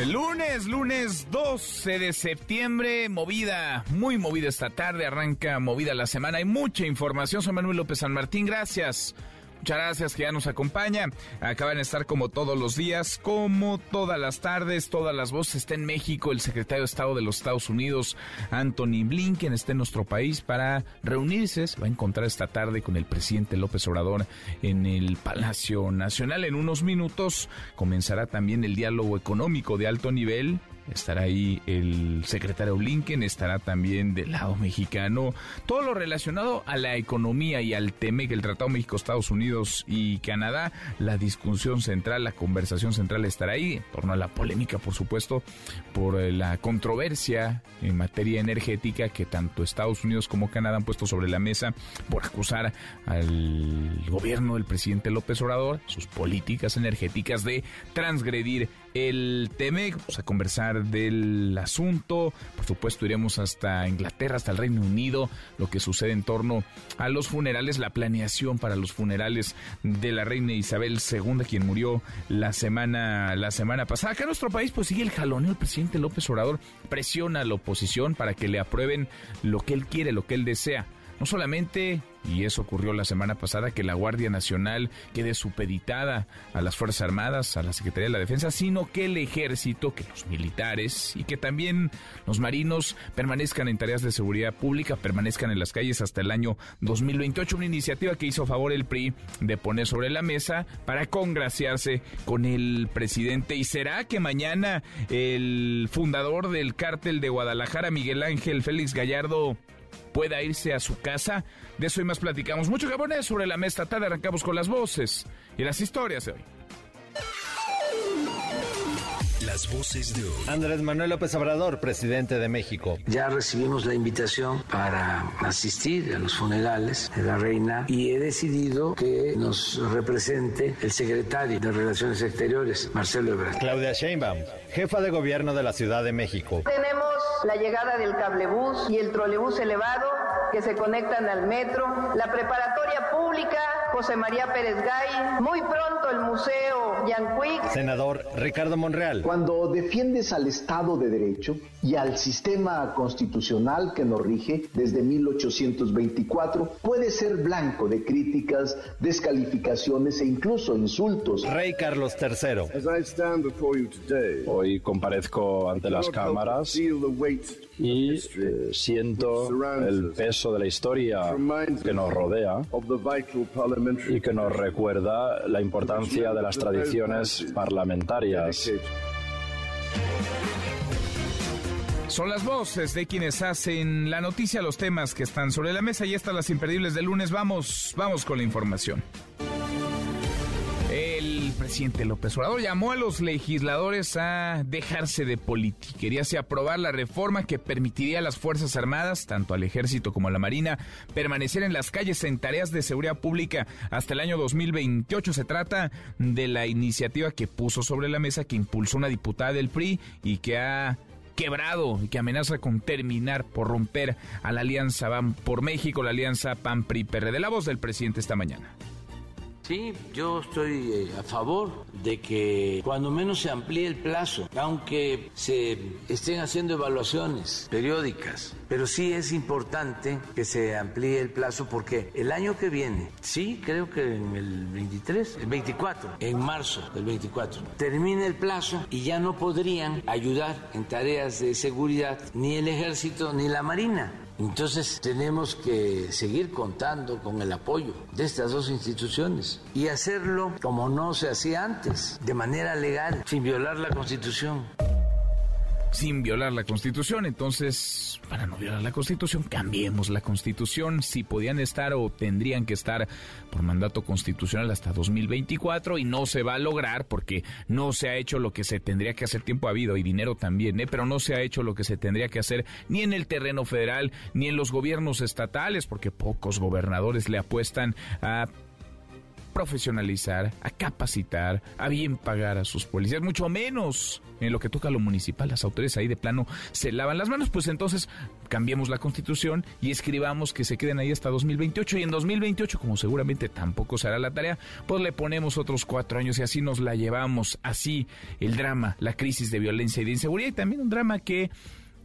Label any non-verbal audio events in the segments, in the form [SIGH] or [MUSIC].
El lunes, lunes 12 de septiembre, movida, muy movida esta tarde, arranca movida la semana, hay mucha información, soy Manuel López San Martín, gracias. Muchas gracias que ya nos acompaña. Acaban de estar como todos los días, como todas las tardes, todas las voces. Está en México el secretario de Estado de los Estados Unidos, Anthony Blinken, está en nuestro país para reunirse. Se va a encontrar esta tarde con el presidente López Obrador en el Palacio Nacional. En unos minutos comenzará también el diálogo económico de alto nivel estará ahí el secretario Blinken, estará también del lado mexicano, todo lo relacionado a la economía y al que el Tratado México-Estados Unidos y Canadá, la discusión central, la conversación central estará ahí, en torno a la polémica, por supuesto, por eh, la controversia en materia energética que tanto Estados Unidos como Canadá han puesto sobre la mesa por acusar al gobierno del presidente López Obrador, sus políticas energéticas de transgredir el TEMEC, vamos a conversar del asunto, por supuesto iremos hasta Inglaterra, hasta el Reino Unido, lo que sucede en torno a los funerales, la planeación para los funerales de la reina Isabel II, quien murió la semana, la semana pasada. Acá en nuestro país pues sigue el jaloneo, el presidente López Obrador presiona a la oposición para que le aprueben lo que él quiere, lo que él desea. No solamente y eso ocurrió la semana pasada, que la Guardia Nacional quede supeditada a las Fuerzas Armadas, a la Secretaría de la Defensa, sino que el ejército, que los militares y que también los marinos permanezcan en tareas de seguridad pública, permanezcan en las calles hasta el año 2028. Una iniciativa que hizo favor el PRI de poner sobre la mesa para congraciarse con el presidente. ¿Y será que mañana el fundador del cártel de Guadalajara, Miguel Ángel Félix Gallardo, pueda irse a su casa. De eso y más platicamos. Mucho japonés sobre la mesa tarde. Arrancamos con las voces y las historias de hoy. Las voces de hoy. Andrés Manuel López Obrador, presidente de México. Ya recibimos la invitación para asistir a los funerales de la reina y he decidido que nos represente el secretario de Relaciones Exteriores, Marcelo Ebrard. Claudia Sheinbaum, jefa de gobierno de la Ciudad de México. Tenemos la llegada del cablebús y el trolebús elevado que se conectan al metro, la preparatoria pública José María Pérez Gay, muy pronto el Museo Yanquic. Senador Ricardo Monreal. Cuando defiendes al Estado de Derecho y al sistema constitucional que nos rige desde 1824, puedes ser blanco de críticas, descalificaciones e incluso insultos. Rey Carlos III. Hoy comparezco ante las cámaras y eh, siento el peso de la historia que nos rodea y que nos recuerda la importancia de las tradiciones parlamentarias. Son las voces de quienes hacen la noticia, los temas que están sobre la mesa y estas las imperdibles del lunes. Vamos, vamos con la información. El presidente López Obrador llamó a los legisladores a dejarse de politiquería y aprobar la reforma que permitiría a las Fuerzas Armadas, tanto al Ejército como a la Marina, permanecer en las calles en tareas de seguridad pública hasta el año 2028. Se trata de la iniciativa que puso sobre la mesa, que impulsó una diputada del PRI y que ha quebrado y que amenaza con terminar por romper a la alianza Van por México, la alianza PAN-PRI-PRD. La voz del presidente esta mañana. Sí, yo estoy eh, a favor de que cuando menos se amplíe el plazo, aunque se estén haciendo evaluaciones periódicas, pero sí es importante que se amplíe el plazo porque el año que viene, sí, creo que en el 23, el 24, en marzo del 24, termina el plazo y ya no podrían ayudar en tareas de seguridad ni el ejército ni la marina. Entonces tenemos que seguir contando con el apoyo de estas dos instituciones y hacerlo como no se hacía antes, de manera legal, sin violar la Constitución. Sin violar la Constitución. Entonces, para no violar la Constitución, cambiemos la Constitución. Si podían estar o tendrían que estar por mandato constitucional hasta 2024 y no se va a lograr porque no se ha hecho lo que se tendría que hacer. Tiempo ha habido y dinero también, ¿eh? pero no se ha hecho lo que se tendría que hacer ni en el terreno federal ni en los gobiernos estatales porque pocos gobernadores le apuestan a profesionalizar, a capacitar, a bien pagar a sus policías, mucho menos en lo que toca a lo municipal. Las autoridades ahí de plano se lavan las manos, pues entonces cambiemos la constitución y escribamos que se queden ahí hasta 2028 y en 2028, como seguramente tampoco será la tarea, pues le ponemos otros cuatro años y así nos la llevamos. Así el drama, la crisis de violencia y de inseguridad y también un drama que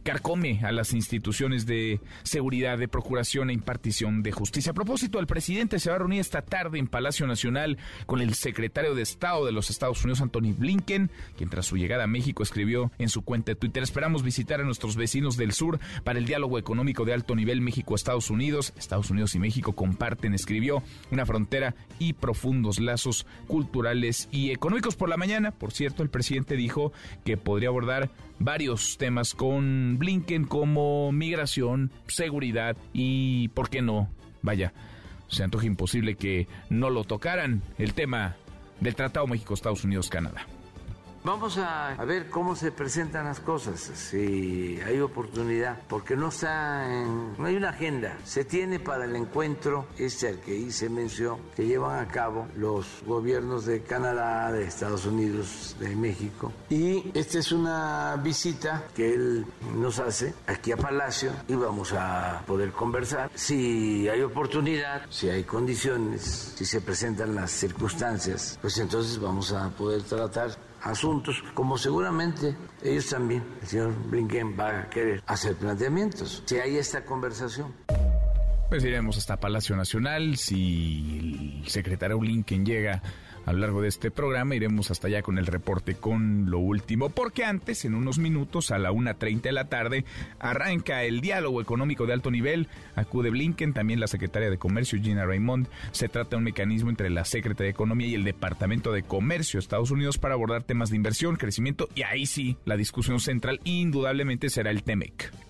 carcome a las instituciones de seguridad, de procuración e impartición de justicia. A propósito, el presidente se va a reunir esta tarde en Palacio Nacional con el secretario de Estado de los Estados Unidos, Anthony Blinken, quien tras su llegada a México escribió en su cuenta de Twitter, esperamos visitar a nuestros vecinos del sur para el diálogo económico de alto nivel México-Estados Unidos. Estados Unidos y México comparten, escribió, una frontera y profundos lazos culturales y económicos. Por la mañana, por cierto, el presidente dijo que podría abordar varios temas con Blinken como migración, seguridad y, ¿por qué no? Vaya, se antoja imposible que no lo tocaran el tema del Tratado México-Estados Unidos-Canadá. Vamos a, ver cómo se presentan las cosas, si hay oportunidad, porque no está en, no hay una agenda. Se tiene para el encuentro este al que hice mención que llevan a cabo los gobiernos de Canadá, de Estados Unidos, de México. Y esta es una visita que él nos hace aquí a Palacio y vamos a poder conversar. Si hay oportunidad, si hay condiciones, si se presentan las circunstancias, pues entonces vamos a poder tratar asuntos, como seguramente ellos también, el señor Blinken va a querer hacer planteamientos, si hay esta conversación. Pues iremos hasta Palacio Nacional, si el secretario Blinken llega a lo largo de este programa iremos hasta allá con el reporte con lo último, porque antes, en unos minutos, a la 1.30 de la tarde, arranca el diálogo económico de alto nivel. Acude Blinken, también la secretaria de Comercio, Gina Raymond. Se trata de un mecanismo entre la Secretaría de Economía y el Departamento de Comercio de Estados Unidos para abordar temas de inversión, crecimiento y ahí sí, la discusión central indudablemente será el TEMEC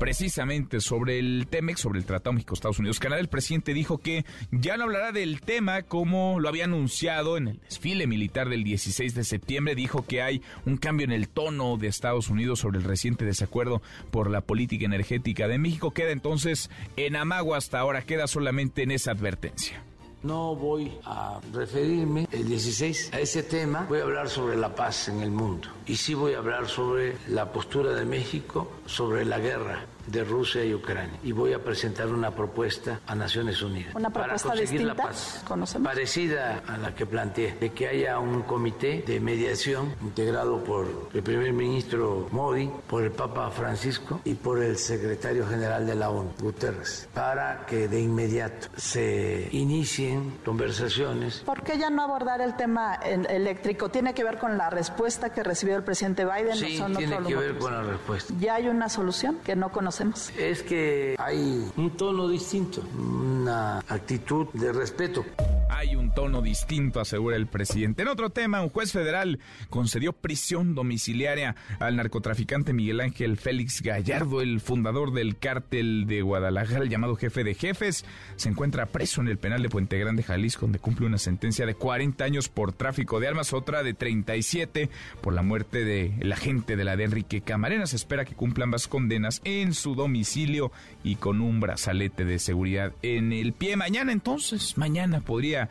precisamente sobre el TEMEX, sobre el Tratado México-Estados Unidos-Canadá, el presidente dijo que ya no hablará del tema como lo había anunciado en el desfile militar del 16 de septiembre. Dijo que hay un cambio en el tono de Estados Unidos sobre el reciente desacuerdo por la política energética de México. Queda entonces en amago hasta ahora, queda solamente en esa advertencia. No voy a referirme el 16 a ese tema, voy a hablar sobre la paz en el mundo. Y sí voy a hablar sobre la postura de México sobre la guerra de Rusia y Ucrania. Y voy a presentar una propuesta a Naciones Unidas ¿Una para conseguir la paz, parecida a la que planteé, de que haya un comité de mediación integrado por el primer ministro Modi, por el Papa Francisco y por el secretario general de la ONU, Guterres, para que de inmediato se inicien conversaciones. ¿Por qué ya no abordar el tema eléctrico? ¿Tiene que ver con la respuesta que recibió el presidente Biden? Sí, tiene que ver con la respuesta. ¿Ya hay una solución que no conocemos? Es que hay un tono distinto, una actitud de respeto. Hay un tono distinto, asegura el presidente. En otro tema, un juez federal concedió prisión domiciliaria al narcotraficante Miguel Ángel Félix Gallardo, el fundador del cártel de Guadalajara, el llamado jefe de jefes. Se encuentra preso en el penal de Puente Grande, Jalisco, donde cumple una sentencia de 40 años por tráfico de armas, otra de 37 por la muerte del agente de la de Enrique Camarena. Se espera que cumpla ambas condenas en su domicilio y con un brazalete de seguridad en el pie. Mañana entonces, mañana podría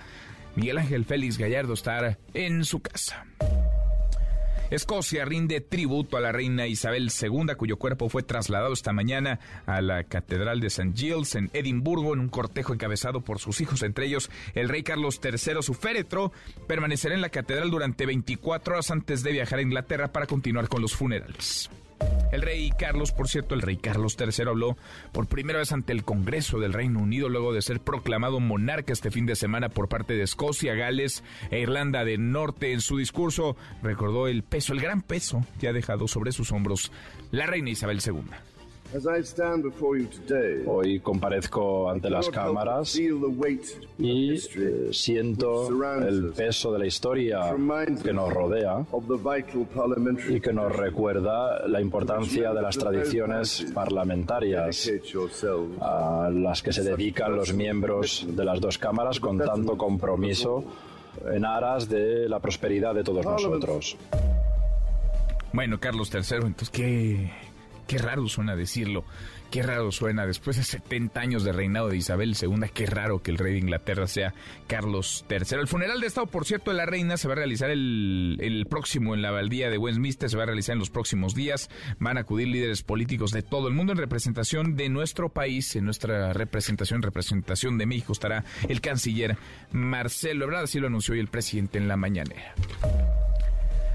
Miguel Ángel Félix Gallardo estar en su casa. Escocia rinde tributo a la reina Isabel II, cuyo cuerpo fue trasladado esta mañana a la Catedral de St. Giles en Edimburgo en un cortejo encabezado por sus hijos, entre ellos el rey Carlos III. Su féretro permanecerá en la catedral durante 24 horas antes de viajar a Inglaterra para continuar con los funerales. El rey Carlos, por cierto, el rey Carlos III habló por primera vez ante el Congreso del Reino Unido luego de ser proclamado monarca este fin de semana por parte de Escocia, Gales e Irlanda del Norte. En su discurso recordó el peso, el gran peso que ha dejado sobre sus hombros la reina Isabel II. Hoy comparezco ante las cámaras y eh, siento el peso de la historia que nos rodea y que nos recuerda la importancia de las tradiciones parlamentarias a las que se dedican los miembros de las dos cámaras con tanto compromiso en aras de la prosperidad de todos nosotros. Bueno, Carlos III, entonces, ¿qué, qué raro suena decirlo? Qué raro suena, después de 70 años de reinado de Isabel II, qué raro que el rey de Inglaterra sea Carlos III. El funeral de Estado, por cierto, de la reina se va a realizar el, próximo en la abadía de Westminster, se va a realizar en los próximos días. Van a acudir líderes políticos de todo el mundo en representación de nuestro país, en nuestra representación, en representación de México estará el canciller Marcelo Ebrard, así lo anunció hoy el presidente en la mañanera.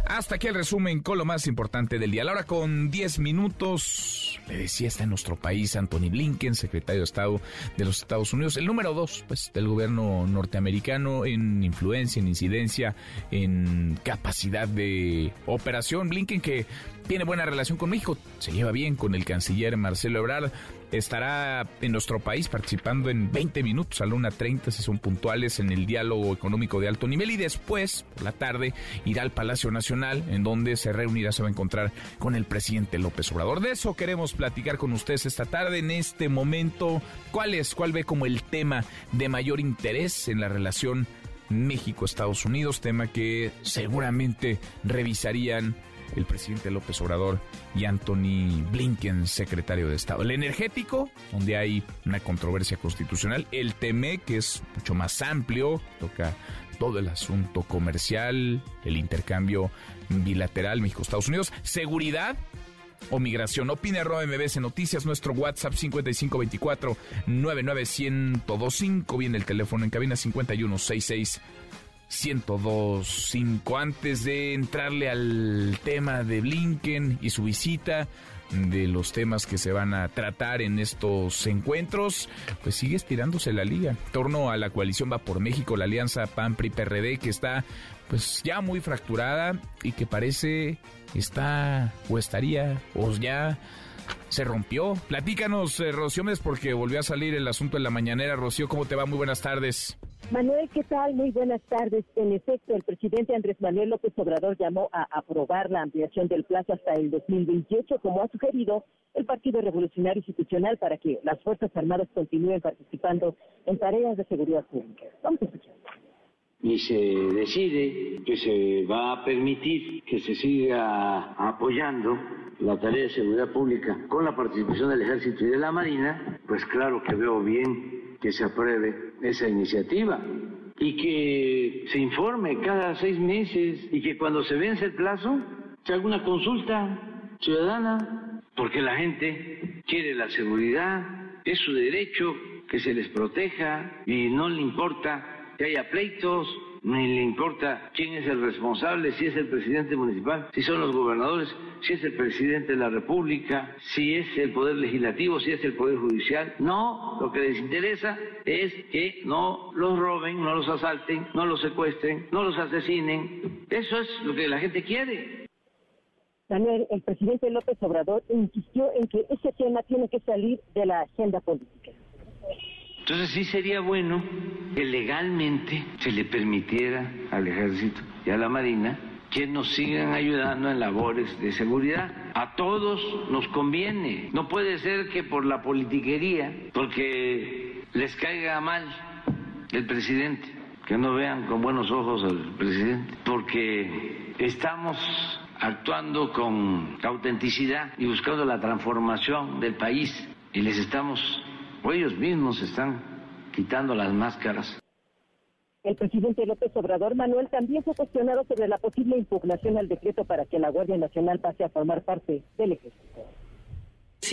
Hasta aquí el resumen con lo más importante del día. A la hora con 10 minutos, le decía, está en nuestro país Anthony Blinken, secretario de Estado de los Estados Unidos, el número dos pues, del gobierno norteamericano en influencia, en incidencia, en capacidad de operación. Blinken que tiene buena relación con México, se lleva bien con el canciller Marcelo Ebrard, estará en nuestro país participando en 20 minutos a la 1.30 si son puntuales en el diálogo económico de alto nivel y después, por la tarde, irá al Palacio Nacional en donde se reunirá, se va a encontrar con el presidente López Obrador. De eso queremos platicar con ustedes esta tarde, en este momento. ¿Cuál es, cuál ve como el tema de mayor interés en la relación México-Estados Unidos? Tema que seguramente revisarían el presidente López Obrador y Anthony Blinken, secretario de Estado. El energético, donde hay una controversia constitucional. El TME, que es mucho más amplio, toca todo el asunto comercial, el intercambio bilateral México-Estados Unidos. Seguridad, o migración. Opina arroba MBS Noticias, nuestro WhatsApp 5524 99125. Viene el teléfono en cabina 5166 1025. Antes de entrarle al tema de Blinken y su visita, de los temas que se van a tratar en estos encuentros, pues sigue estirándose la liga. En torno a la coalición Va por México, la alianza PAN-PRI-PRD, que está pues ya muy fracturada y que parece está o estaría o ya se rompió. Platícanos, eh, Rocío, porque volvió a salir el asunto en la mañanera. Rocío, ¿cómo te va? Muy buenas tardes. Manuel, ¿qué tal? Muy buenas tardes. En efecto, el presidente Andrés Manuel López Obrador llamó a aprobar la ampliación del plazo hasta el 2028, como ha sugerido el Partido Revolucionario Institucional, para que las Fuerzas Armadas continúen participando en tareas de seguridad pública. Vamos a escuchar y se decide que se va a permitir que se siga apoyando la tarea de seguridad pública con la participación del Ejército y de la Marina, pues claro que veo bien que se apruebe esa iniciativa y que se informe cada seis meses y que cuando se vence el plazo se haga una consulta ciudadana, porque la gente quiere la seguridad, es su derecho que se les proteja y no le importa que haya pleitos, ni le importa quién es el responsable, si es el presidente municipal, si son los gobernadores, si es el presidente de la República, si es el Poder Legislativo, si es el Poder Judicial. No, lo que les interesa es que no los roben, no los asalten, no los secuestren, no los asesinen. Eso es lo que la gente quiere. Daniel, el presidente López Obrador insistió en que ese tema tiene que salir de la agenda política. Entonces sí sería bueno que legalmente se le permitiera al ejército y a la marina que nos sigan ayudando en labores de seguridad. A todos nos conviene. No puede ser que por la politiquería, porque les caiga mal el presidente, que no vean con buenos ojos al presidente, porque estamos actuando con autenticidad y buscando la transformación del país y les estamos o ellos mismos están quitando las máscaras. El presidente López Obrador Manuel también fue cuestionado sobre la posible impugnación al decreto para que la Guardia Nacional pase a formar parte del ejército.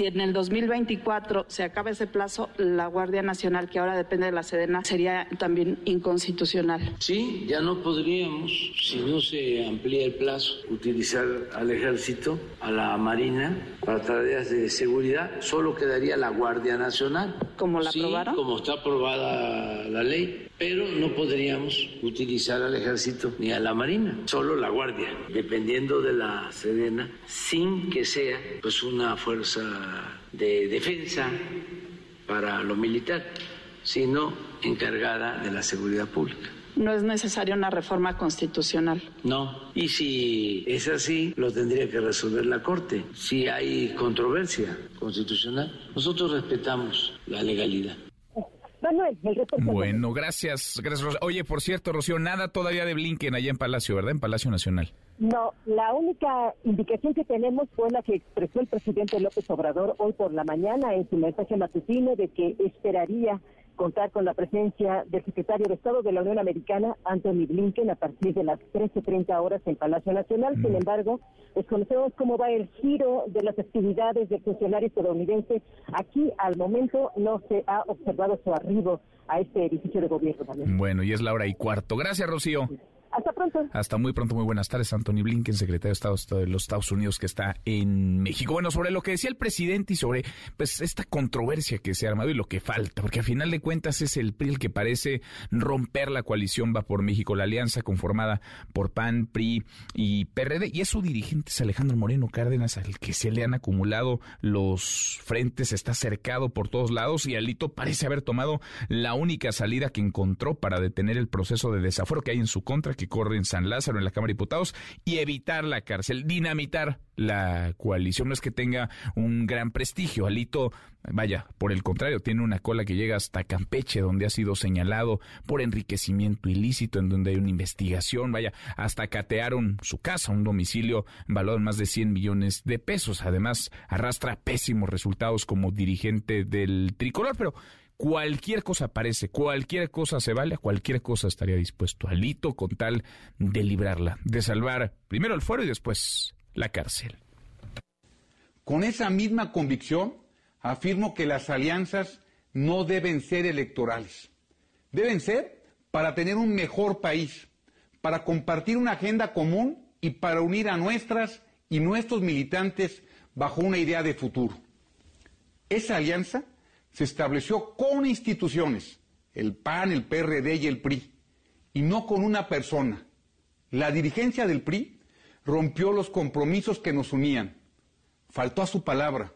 Si en el 2024 se acaba ese plazo, la Guardia Nacional, que ahora depende de la Sedena, sería también inconstitucional. Sí, ya no podríamos, si no se amplía el plazo, utilizar al ejército, a la marina, para tareas de seguridad. Solo quedaría la Guardia Nacional. ¿Como la sí, aprobaron? Como está aprobada la ley pero no podríamos utilizar al ejército ni a la marina, solo la guardia, dependiendo de la Sedena, sin que sea pues una fuerza de defensa para lo militar, sino encargada de la seguridad pública. No es necesaria una reforma constitucional. No, y si es así, lo tendría que resolver la Corte. Si hay controversia constitucional, nosotros respetamos la legalidad. Bueno, gracias, gracias. Oye, por cierto, Rocío, nada todavía de Blinken allá en Palacio, ¿verdad? En Palacio Nacional. No, la única indicación que tenemos fue la que expresó el presidente López Obrador hoy por la mañana en su mensaje matutino de que esperaría contar con la presencia del secretario de Estado de la Unión Americana, Anthony Blinken, a partir de las 13.30 horas en Palacio Nacional. Sin embargo, desconocemos cómo va el giro de las actividades del funcionario estadounidense. Aquí, al momento, no se ha observado su arribo a este edificio de gobierno también. Bueno, y es la hora y cuarto. Gracias, Rocío. Hasta pronto. Hasta muy pronto, muy buenas tardes. Anthony Blinken, secretario de Estado de los Estados Unidos que está en México. Bueno, sobre lo que decía el presidente y sobre pues esta controversia que se ha armado y lo que falta, porque a final de cuentas es el PRI el que parece romper la coalición Va por México, la alianza conformada por PAN, PRI y PRD. Y es su dirigente, es Alejandro Moreno Cárdenas, al que se le han acumulado los frentes, está cercado por todos lados y Alito parece haber tomado la única salida que encontró para detener el proceso de desafuero que hay en su contra que corre en San Lázaro, en la Cámara de Diputados, y evitar la cárcel, dinamitar la coalición. No es que tenga un gran prestigio. Alito, vaya, por el contrario, tiene una cola que llega hasta Campeche, donde ha sido señalado por enriquecimiento ilícito, en donde hay una investigación. Vaya, hasta catearon su casa, un domicilio valorado en más de 100 millones de pesos. Además, arrastra pésimos resultados como dirigente del tricolor, pero cualquier cosa parece, cualquier cosa se vale, a cualquier cosa estaría dispuesto alito con tal de librarla, de salvar primero el fuero y después la cárcel. Con esa misma convicción, afirmo que las alianzas no deben ser electorales. Deben ser para tener un mejor país, para compartir una agenda común y para unir a nuestras y nuestros militantes bajo una idea de futuro. Esa alianza se estableció con instituciones, el PAN, el PRD y el PRI, y no con una persona. La dirigencia del PRI rompió los compromisos que nos unían, faltó a su palabra.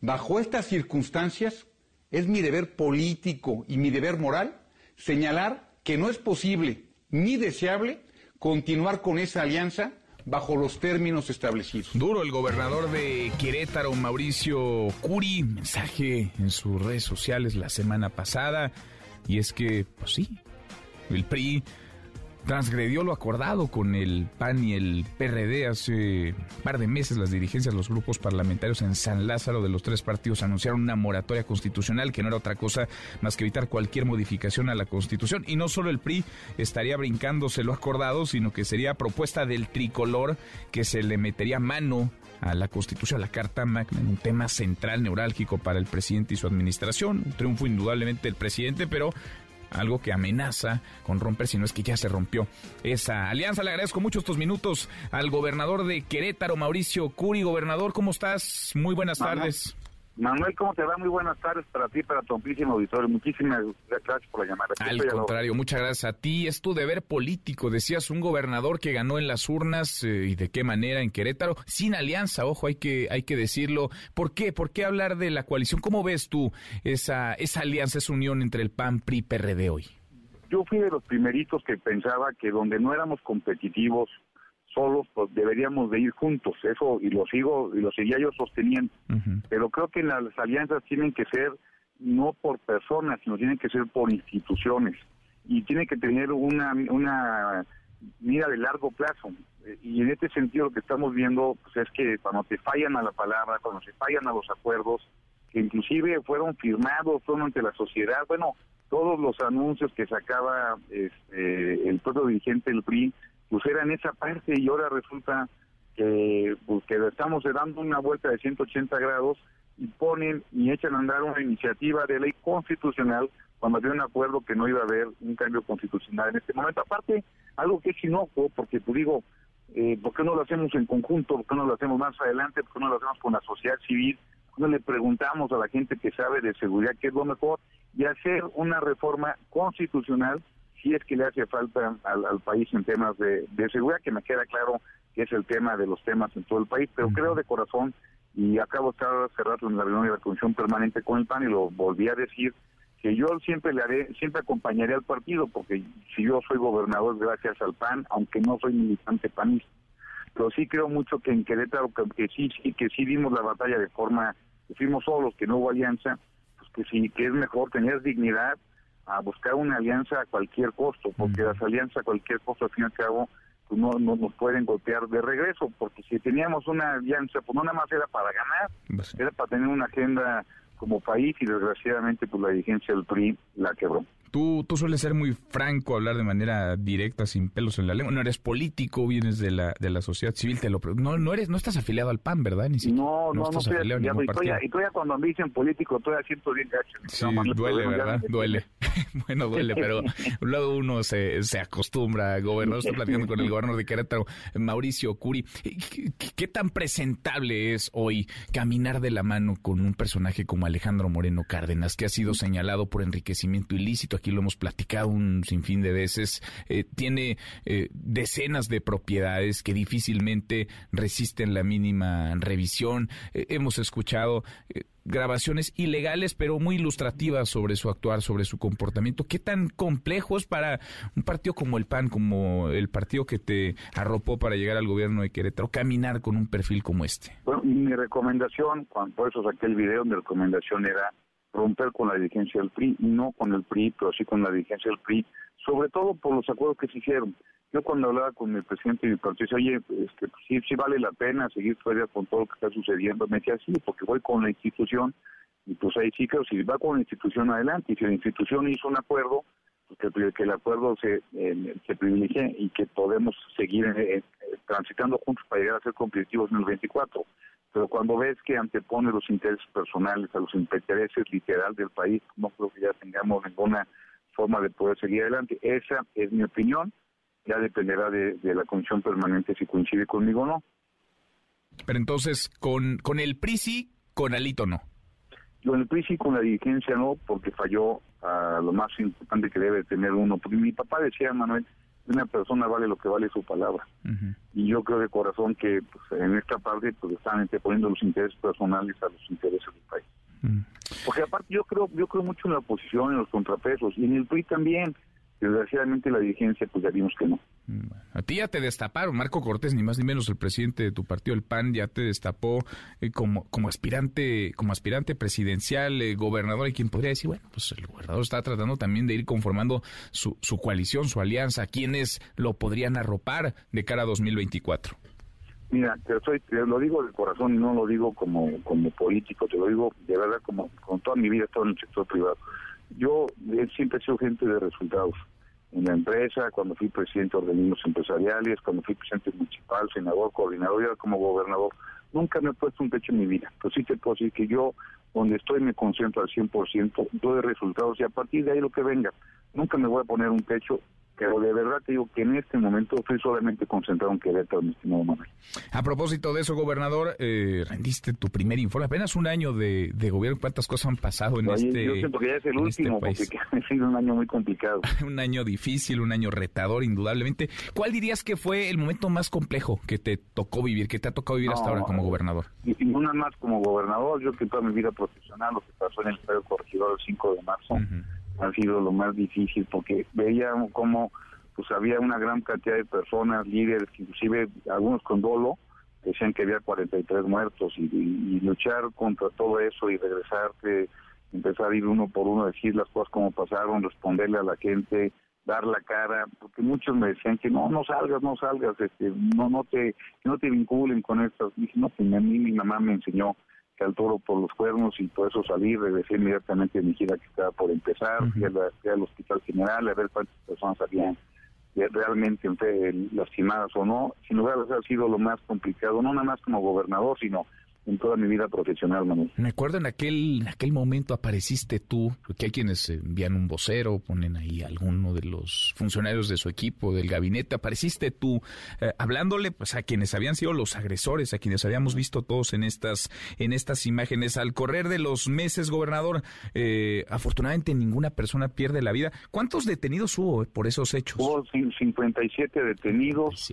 Bajo estas circunstancias, es mi deber político y mi deber moral señalar que no es posible ni deseable continuar con esa alianza bajo los términos establecidos. Duro el gobernador de Querétaro, Mauricio Curi, mensaje en sus redes sociales la semana pasada, y es que, pues sí, el PRI transgredió lo acordado con el PAN y el PRD hace un par de meses. Las dirigencias de los grupos parlamentarios en San Lázaro de los tres partidos anunciaron una moratoria constitucional que no era otra cosa más que evitar cualquier modificación a la Constitución. Y no solo el PRI estaría brincándose lo acordado, sino que sería propuesta del tricolor que se le metería mano a la Constitución, a la Carta Magna, un tema central, neurálgico para el presidente y su administración. Un triunfo indudablemente del presidente, pero algo que amenaza con romper, si no es que ya se rompió esa alianza. Le agradezco mucho estos minutos al gobernador de Querétaro, Mauricio Curi. Gobernador, ¿cómo estás? Muy buenas tardes. Manuel, ¿cómo te va? Muy buenas tardes para ti, para tu amplísimo auditorio. Muchísimas gracias por la llamada. Al contrario, muchas gracias a ti. Es tu deber político. Decías un gobernador que ganó en las urnas eh, y de qué manera en Querétaro, sin alianza, ojo, hay que, hay que decirlo. ¿Por qué? ¿Por qué hablar de la coalición? ¿Cómo ves tú esa, esa alianza, esa unión entre el PAN, PRI, PRD hoy? Yo fui de los primeritos que pensaba que donde no éramos competitivos, solos, pues deberíamos de ir juntos. Eso y lo sigo y lo seguía yo sosteniendo. Pero creo que las alianzas tienen que ser no por personas, sino tienen que ser por instituciones y tienen que tener una una mira de largo plazo. Y en este sentido lo que estamos viendo pues, es que cuando te fallan a la palabra, cuando se fallan a los acuerdos, que inclusive fueron firmados, fueron ante la sociedad, bueno, todos los anuncios que sacaba este, el propio dirigente del PRI pues era en esa parte y ahora resulta que, pues, que estamos dando una vuelta de 180 grados y ponen y echan a andar una iniciativa de ley constitucional cuando había un acuerdo que no iba a haber un cambio constitucional en este momento. Aparte, algo que es inocuo, porque pues digo, eh, ¿por qué no lo hacemos en conjunto? ¿Por qué no lo hacemos más adelante? ¿Por qué no lo hacemos con la sociedad civil? ¿Por qué no le preguntamos a la gente que sabe de seguridad qué es lo mejor? Y hacer una reforma constitucional si es que le hace falta al, país en temas de, seguridad, que me queda claro que es el tema de los temas en todo el país, pero creo de corazón y acabo de estar hace rato en la reunión de la Comisión Permanente con el PAN y lo volví a decir que yo siempre le haré, siempre acompañaré al partido, porque si yo soy gobernador gracias al PAN, aunque no soy militante panista. Pero sí creo mucho que en Querétaro, que, sí, sí, que sí dimos la batalla de forma, que fuimos solos, que no hubo alianza, pues que sí, que es mejor tener dignidad a buscar una alianza a cualquier costo, porque las alianzas a cualquier costo, al fin y al cabo, pues no, no nos pueden golpear de regreso, porque si teníamos una alianza, pues no nada más era para ganar, pues era para tener una agenda como país y desgraciadamente pues la dirigencia del PRI la quebró. Tú, tú sueles ser muy franco, hablar de manera directa, sin pelos en la lengua. No eres político, vienes de la, de la sociedad civil, te lo no, no eres, no estás afiliado al PAN, ¿verdad? Ni siquiera, no, no, no, no estoy afiliado a y, todavía, cuando me dicen político, todavía siento bien gacho. Sí, duele, ¿verdad? Duele. [LAUGHS] bueno, duele, [LAUGHS] pero luego uno se, se acostumbra. Gobernador, estoy platicando con el gobernador de Querétaro, Mauricio Curi. ¿Qué, ¿Qué tan presentable es hoy caminar de la mano con un personaje como Alejandro Moreno Cárdenas, que ha sido señalado por enriquecimiento ilícito? Aquí lo hemos platicado un sinfín de veces, eh, tiene eh, decenas de propiedades que difícilmente resisten la mínima revisión. Eh, hemos escuchado grabaciones ilegales, pero muy ilustrativas sobre su actuar, sobre su comportamiento. ¿Qué tan complejo es para un partido como el PAN, como el partido que te arropó para llegar al gobierno de Querétaro, caminar con un perfil como este? Mi recomendación, cuando por eso saqué el video, mi recomendación era romper con la dirigencia del PRI, no con el PRI, pero sí con la dirigencia del PRI, sobre todo por los acuerdos que se hicieron. Yo cuando hablaba con el presidente de mi partido, decía, oye, este, pues, sí, sí vale la pena seguir fuera con todo lo que está sucediendo. Me decía, sí, porque voy con la institución, y pues ahí sí creo, si va con la institución adelante, y si la institución hizo un acuerdo, pues que, que el acuerdo se, eh, se privilegie y que podemos seguir eh, eh, transitando juntos para llegar a ser competitivos en el 24 pero cuando ves que antepone los intereses personales a los intereses literal del país, no creo que ya tengamos ninguna forma de poder seguir adelante. Esa es mi opinión, ya dependerá de, la comisión permanente si coincide conmigo o no. Pero entonces, con, con el PRI sí, con Alito no. Con el PRI sí, con la dirigencia no, porque falló a lo más importante que debe tener uno. Porque mi papá decía, Manuel, una persona vale lo que vale su palabra. Y yo creo de corazón que pues, en esta parte pues están anteponiendo los intereses personales a los intereses del país. Porque aparte yo creo yo creo mucho en la oposición, en los contrapesos, y en el PRI también. Desgraciadamente la dirigencia, pues ya vimos que no. A ti ya te destaparon, Marco Cortés, ni más ni menos el presidente de tu partido, el PAN, ya te destapó eh, como, como aspirante, como aspirante presidencial, eh, gobernador, y quien podría decir, bueno, pues el gobernador está tratando también de ir conformando su, su coalición, su alianza, quienes lo podrían arropar de cara a 2024. Mira, te, te lo digo de corazón y no lo digo como, como político, te lo digo de verdad como con toda mi vida, todo en el sector privado yo siempre he sido gente de resultados. En la empresa, cuando fui presidente de organismos empresariales, cuando fui presidente municipal, senador, coordinador y como gobernador, nunca me he puesto un techo en mi vida. Pero sí te puedo decir que yo, donde estoy, me concentro al 100%, doy resultados y a partir de ahí lo que venga. Nunca me voy a poner un techo pero de verdad te digo que en este momento estoy solamente concentrado en Querétaro, mi estimado Manuel. A propósito de eso, gobernador, eh, rendiste tu primer informe, apenas un año de, gobierno, ¿cuántas cosas han pasado en este Yo siento que ya es el este último, porque [LAUGHS] ha sido un año muy complicado. [LAUGHS] un año difícil, un año retador, indudablemente. ¿Cuál dirías que fue el momento más complejo que te tocó vivir, que te ha tocado vivir hasta ahora como gobernador? Ninguna más como gobernador, yo que toda mi vida profesional, lo que pasó en el Estadio Corregidor el 5 de marzo, ha sido lo más difícil porque veía como pues había una gran cantidad de personas, líderes, inclusive algunos con dolo, decían que había 43 muertos y, y, luchar contra todo eso y regresarte, empezar a ir uno por uno, decir las cosas como pasaron, responderle a la gente, dar la cara, porque muchos me decían que no, no salgas, no salgas, este, no, no te, no te vinculen con esto. Dije, no, pues a mí mi mamá me enseñó que al toro por los cuernos y por eso salí, regresé inmediatamente a mi gira que estaba por empezar, fui, al Hospital General a ver cuántas personas habían realmente lastimadas o no, sin lugar a sido lo más complicado, no nada más como gobernador, sino en toda mi vida profesional, Manuel. Me acuerdo en aquel, en aquel momento apareciste tú, porque hay quienes envían un vocero, ponen ahí alguno de los funcionarios de su equipo, del gabinete, apareciste tú eh, hablándole pues a quienes habían sido los agresores, a quienes habíamos visto todos en estas, en estas imágenes. Al correr de los meses, gobernador, eh, afortunadamente ninguna persona pierde la vida. ¿Cuántos detenidos hubo por esos hechos? Hubo 57 detenidos.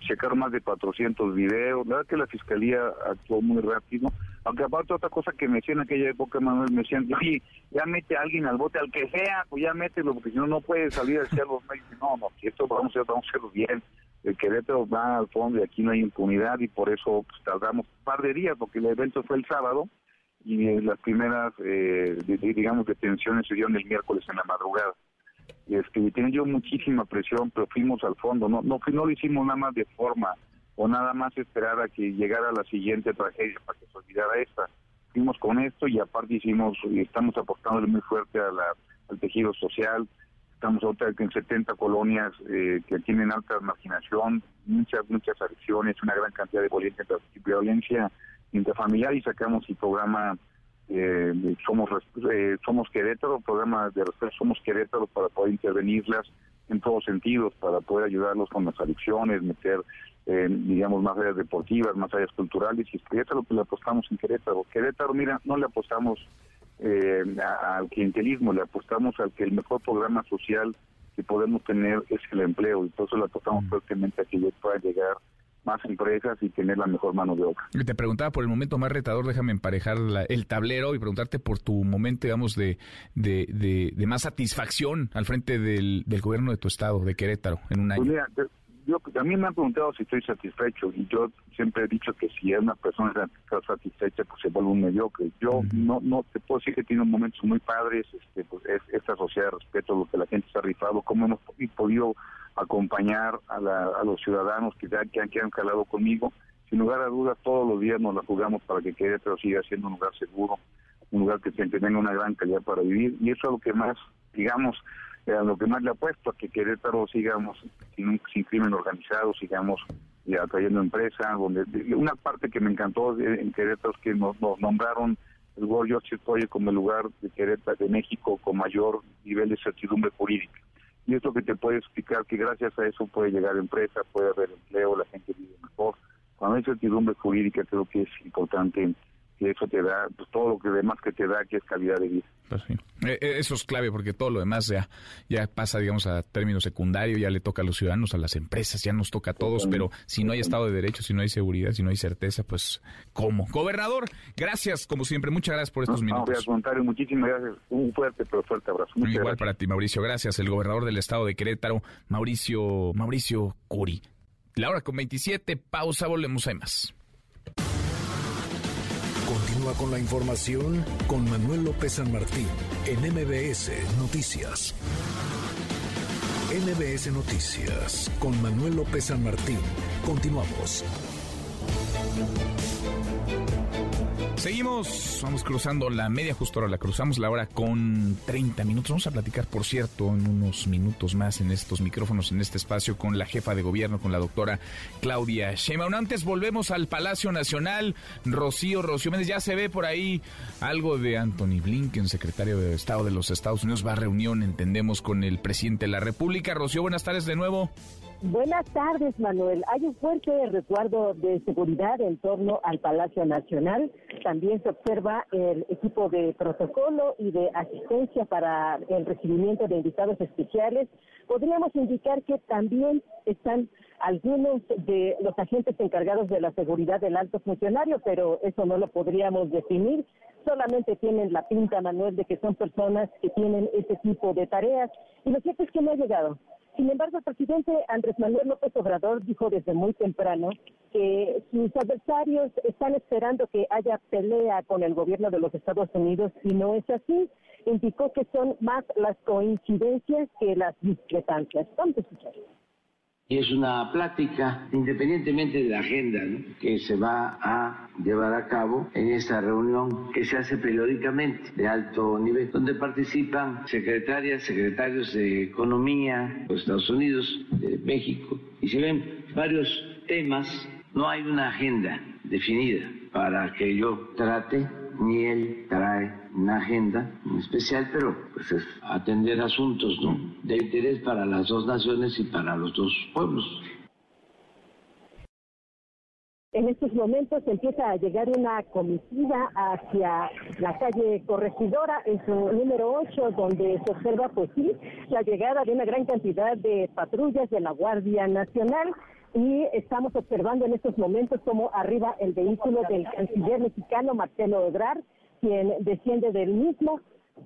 Checar más de 400 videos. La verdad que la fiscalía actuó muy rápido. Aunque aparte otra cosa que me decían en aquella época, Manuel, me decían, oye, ya mete a alguien al bote, al que sea, pues ya mételo, porque si no, no puede salir hacia los [LAUGHS] medios. No, no, esto vamos a, vamos a hacerlo bien. El Querétaro va al fondo y aquí no hay impunidad y por eso pues, tardamos un par de días, porque el evento fue el sábado y las primeras, eh, digamos, detenciones se dieron el miércoles en la madrugada. Este, yo muchísima presión, pero fuimos al fondo, no, no, no lo hicimos nada más de forma o nada más esperar a que llegara la siguiente tragedia para que se olvidara esta. Fuimos con esto y aparte hicimos, estamos apostándole muy fuerte a la, al tejido social, estamos ahorita en 70 colonias eh, que tienen alta marginación, muchas, muchas adicciones, una gran cantidad de violencia, violencia intrafamiliar y sacamos el programa eh, somos eh, somos Querétaro, programa de respeto Somos Querétaro para poder intervenirlas en todos sentidos, para poder ayudarlos con las adicciones, meter, eh, digamos, más áreas deportivas, más áreas culturales, y es lo que le apostamos en Querétaro. Querétaro, mira, no le apostamos eh, al clientelismo, le apostamos al que el mejor programa social que podemos tener es el empleo, y por eso le apostamos mm. fuertemente a que yo pueda llegar más empresas y tener la mejor mano de obra. Te preguntaba por el momento más retador, déjame emparejar el tablero y preguntarte por tu momento, digamos, de, de, de, más satisfacción al frente del, del, gobierno de tu estado, de Querétaro, en un pues año. mira, yo, a mí me han preguntado si estoy satisfecho y yo siempre he dicho que si una persona está satisfecha, pues se vuelve un mediocre. Yo no no te puedo decir que tiene momentos muy padres, este, pues es, esta sociedad de respeto, lo que la gente se ha rifado, cómo hemos podido acompañar a, los ciudadanos que, ya, que, han, que han calado conmigo. Sin lugar a dudas, todos los días nos la jugamos para que Querétaro siga siendo un lugar seguro, un lugar que tenga una gran calidad para vivir. Y eso es lo que más, digamos, a lo que más le apuesto, a que Querétaro sigamos sin, crimen organizado, sigamos ya atrayendo empresas. Donde, una parte que me encantó en Querétaro es que nos, nombraron el World Justice como el lugar de Querétaro, de México, con mayor nivel de certidumbre jurídica y es lo que te puede explicar que gracias a eso puede llegar empresa, puede haber empleo, la gente vive mejor. Cuando hay certidumbre jurídica creo que es importante que eso te da, pues, todo lo que demás que te da, que es calidad de vida. Pues eh, eh, eso es clave porque todo lo demás ya, ya pasa, digamos, a término secundario, ya le toca a los ciudadanos, a las empresas, ya nos toca a todos, pero si no hay Estado de Derecho, si no hay seguridad, si no hay certeza, pues ¿cómo? Gobernador, gracias, como siempre, muchas gracias por estos minutos. No, muchísimas gracias, un fuerte pero fuerte abrazo. Igual para ti, Mauricio, gracias. El gobernador del Estado de Querétaro, Mauricio, Mauricio Curi. La hora con 27, pausa, volvemos a más. Con la información con Manuel López San Martín en MBS Noticias. MBS Noticias con Manuel López San Martín. Continuamos. Seguimos, vamos cruzando la media justo ahora, la cruzamos la hora con 30 minutos. Vamos a platicar, por cierto, en unos minutos más en estos micrófonos, en este espacio, con la jefa de gobierno, con la doctora Claudia Sheinbaum. Antes volvemos al Palacio Nacional. Rocío, Rocío Méndez, ya se ve por ahí algo de Anthony Blinken, secretario de Estado de los Estados Unidos. Va a reunión, entendemos, con el presidente de la República. Rocío, buenas tardes de nuevo. Buenas tardes, Manuel. Hay un fuerte resguardo de seguridad en torno al Palacio Nacional. También se observa el equipo de protocolo y de asistencia para el recibimiento de invitados especiales. Podríamos indicar que también están algunos de los agentes encargados de la seguridad del alto funcionario, pero eso no lo podríamos definir. Solamente tienen la pinta, Manuel, de que son personas que tienen ese tipo de tareas. Y lo cierto es que no ha llegado sin embargo, el presidente Andrés Manuel López Obrador dijo desde muy temprano que sus adversarios están esperando que haya pelea con el gobierno de los Estados Unidos y no es así. Indicó que son más las coincidencias que las discrepancias. Vamos a escuchar y es una plática, independientemente de la agenda que se va a llevar a cabo en esta reunión que se hace periódicamente de alto nivel, donde participan secretarias, secretarios de Economía de Estados Unidos, de México, y se ven varios temas, no hay una agenda definida para que yo trate, ni él trae una agenda especial, pero pues es atender asuntos ¿no? de interés para las dos naciones y para los dos pueblos. En estos momentos empieza a llegar una comitiva hacia la calle Corregidora, en su número 8, donde se observa, pues sí, la llegada de una gran cantidad de patrullas de la Guardia Nacional y estamos observando en estos momentos cómo arriba el vehículo del canciller mexicano Marcelo Ebrard, quien desciende del mismo.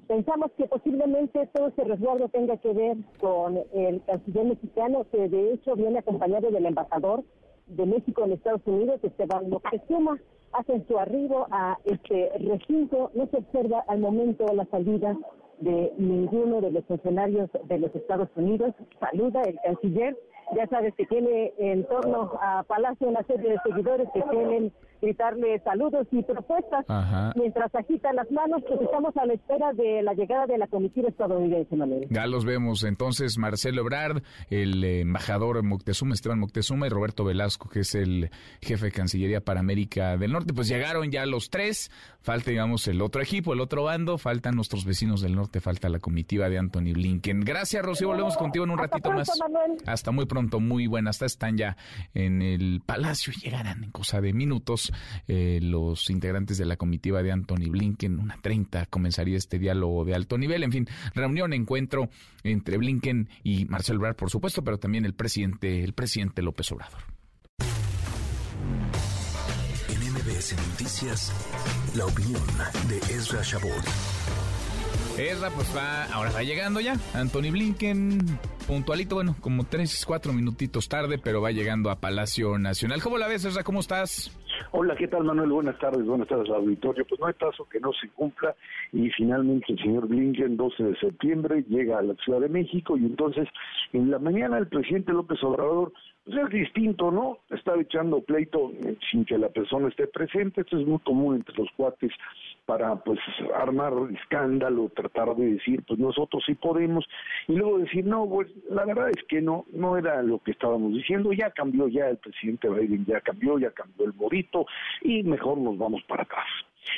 Pensamos que posiblemente todo ese resguardo tenga que ver con el canciller mexicano, que de hecho viene acompañado del embajador de México en Estados Unidos, Esteban Moctezuma. Hacen su arribo a este recinto. No se observa al momento la salida de ninguno de los funcionarios de los Estados Unidos. Saluda el canciller ya sabes que tiene en torno a Palacio una serie de seguidores que tienen gritarle saludos y propuestas. Mientras agitan las manos, pues estamos a la espera de la llegada de la comitiva estadounidense, Manuel. Ya los vemos. Entonces, Marcelo Ebrard, el embajador Moctezuma, Esteban Moctezuma y Roberto Velasco, que es el jefe de Cancillería para América del Norte, pues llegaron ya los tres. Falta, digamos, el otro equipo, el otro bando. Faltan nuestros vecinos del norte, falta la comitiva de Anthony Blinken. Gracias, Rocío. Volvemos contigo en un ratito más. Hasta muy pronto, muy buenas. Están ya en el palacio y llegarán en cosa de minutos eh, los integrantes de la comitiva de Anthony Blinken. Una 30 comenzaría este diálogo de alto nivel. En fin, reunión, encuentro entre Blinken y Marcel Ebrard, por supuesto, pero también el presidente, el presidente López Obrador. En MBS Noticias, la opinión de Ezra Shabot. Ezra, pues va, ahora va llegando ya. Anthony Blinken, puntualito, bueno, como tres, cuatro minutitos tarde, pero va llegando a Palacio Nacional. ¿Cómo la ves, Ezra? ¿Cómo estás? Hola, ¿qué tal Manuel? Buenas tardes, buenas tardes al auditorio. Pues no hay caso que no se cumpla y finalmente el señor Blinken, 12 de septiembre, llega a la Ciudad de México y entonces en la mañana el presidente López Obrador pues es distinto, ¿no? Está echando pleito eh, sin que la persona esté presente, esto es muy común entre los cuates para pues armar escándalo, tratar de decir pues nosotros sí podemos y luego decir no, pues la verdad es que no, no era lo que estábamos diciendo, ya cambió ya el presidente Biden, ya cambió, ya cambió el morito y mejor nos vamos para atrás.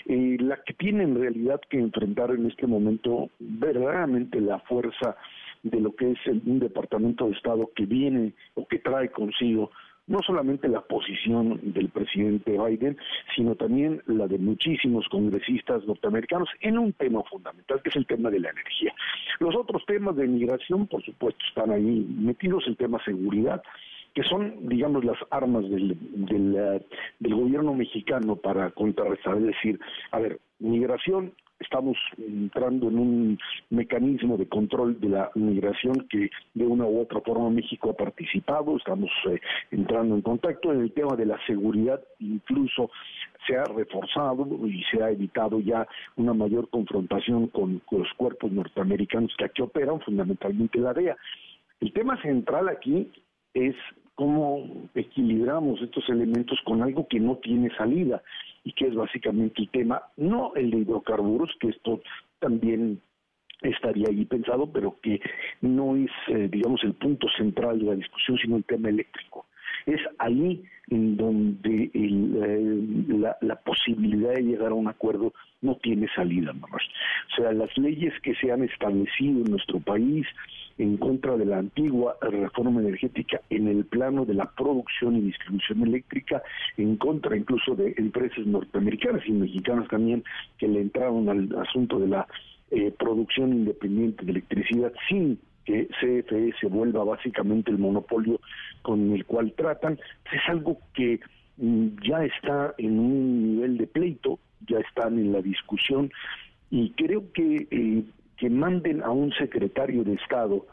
La que tiene en realidad que enfrentar en este momento verdaderamente la fuerza de lo que es un departamento de Estado que viene o que trae consigo no solamente la posición del presidente Biden, sino también la de muchísimos congresistas norteamericanos en un tema fundamental, que es el tema de la energía. Los otros temas de migración, por supuesto, están ahí metidos, el tema seguridad, que son, digamos, las armas del, del, eh, del gobierno mexicano para contrarrestar. Es decir, a ver, migración estamos entrando en un mecanismo de control de la migración que de una u otra forma México ha participado, estamos eh, entrando en contacto en el tema de la seguridad, incluso se ha reforzado y se ha evitado ya una mayor confrontación con, con los cuerpos norteamericanos que aquí operan, fundamentalmente la DEA. El tema central aquí es cómo equilibramos estos elementos con algo que no tiene salida y que es básicamente el tema, no el de hidrocarburos, que esto también estaría ahí pensado, pero que no es, eh, digamos, el punto central de la discusión, sino el tema eléctrico. Es ahí donde el, la, la, posibilidad de llegar a un acuerdo no tiene salida, mamás. O sea, las leyes que se han establecido en nuestro país, en contra de la antigua reforma energética en el plano de la producción y distribución eléctrica, en contra incluso de empresas norteamericanas y mexicanas también que le entraron al asunto de la eh, producción independiente de electricidad sin que CFE se vuelva básicamente el monopolio con el cual tratan, es algo que mm, ya está en un nivel de pleito, ya están en la discusión y creo que eh, que manden a un secretario de Estado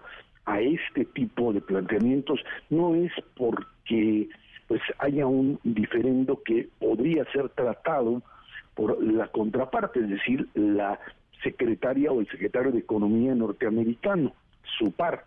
a este tipo de planteamientos no es porque pues haya un diferendo que podría ser tratado por la contraparte, es decir, la secretaria o el secretario de Economía norteamericano, su par.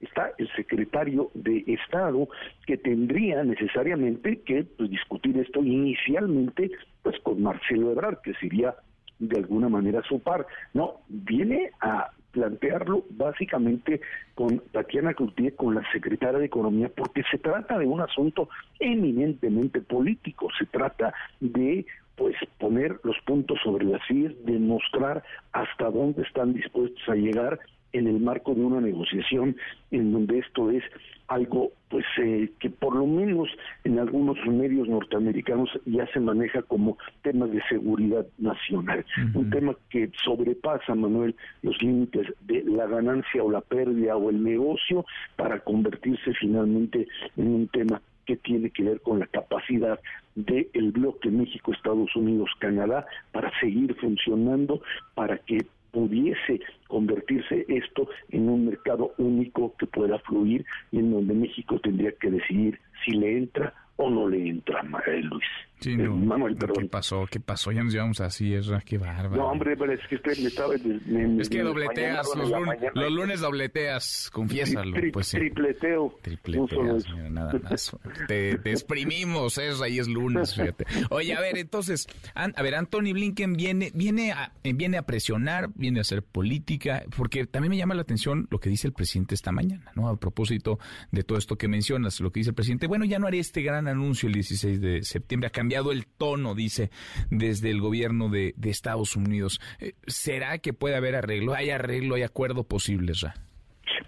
Está el secretario de Estado que tendría necesariamente que pues, discutir esto inicialmente pues con Marcelo Ebrard, que sería de alguna manera su par. No, viene a plantearlo básicamente con Tatiana Cloutier, con la secretaria de Economía, porque se trata de un asunto eminentemente político, se trata de pues poner los puntos sobre las sillas, demostrar hasta dónde están dispuestos a llegar en el marco de una negociación en donde esto es algo pues eh, que por lo menos en algunos medios norteamericanos ya se maneja como temas de seguridad nacional, un tema que sobrepasa, Manuel, los límites de la ganancia o la pérdida o el negocio para convertirse finalmente en un tema que tiene que ver con la capacidad del bloque México, Estados Unidos, Canadá para seguir funcionando, para que pudiese convertirse esto en un mercado único que pueda fluir y en donde México tendría que decidir si le entra o no le entra, Luis. Sí, no, Manuel. ¿Qué pasó? ¿Qué pasó? Ya nos llevamos así, es qué bárbaro. No, hombre, pero es que usted me estaba... es que dobleteas, los, lunes, dobleteas, confiésalo. pues, Tripleteo. Tripleteas, mira, nada más. te, te, exprimimos, eso ahí es lunes, fíjate. Oye, a ver, entonces, a ver, Anthony Blinken viene, viene, a, viene a presionar, viene a hacer política, porque también me llama la atención lo que dice el presidente esta mañana, ¿no? A propósito de todo esto que mencionas, lo que dice el presidente, bueno, ya no haré este gran anuncio el 16 de septiembre, acá cambiado el tono, dice, desde el gobierno de, Estados Unidos. Eh, ¿Será que puede haber arreglo? ¿Hay arreglo, hay acuerdo posible, ya?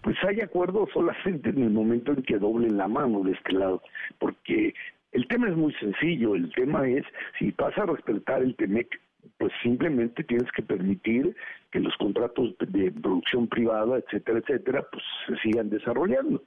Pues hay acuerdo solamente en el momento en que doblen la mano de este lado, porque el tema es muy sencillo, el tema es si vas a respetar el TEMEC, pues simplemente tienes que permitir que los contratos de producción privada, etcétera, etcétera, pues se sigan desarrollando.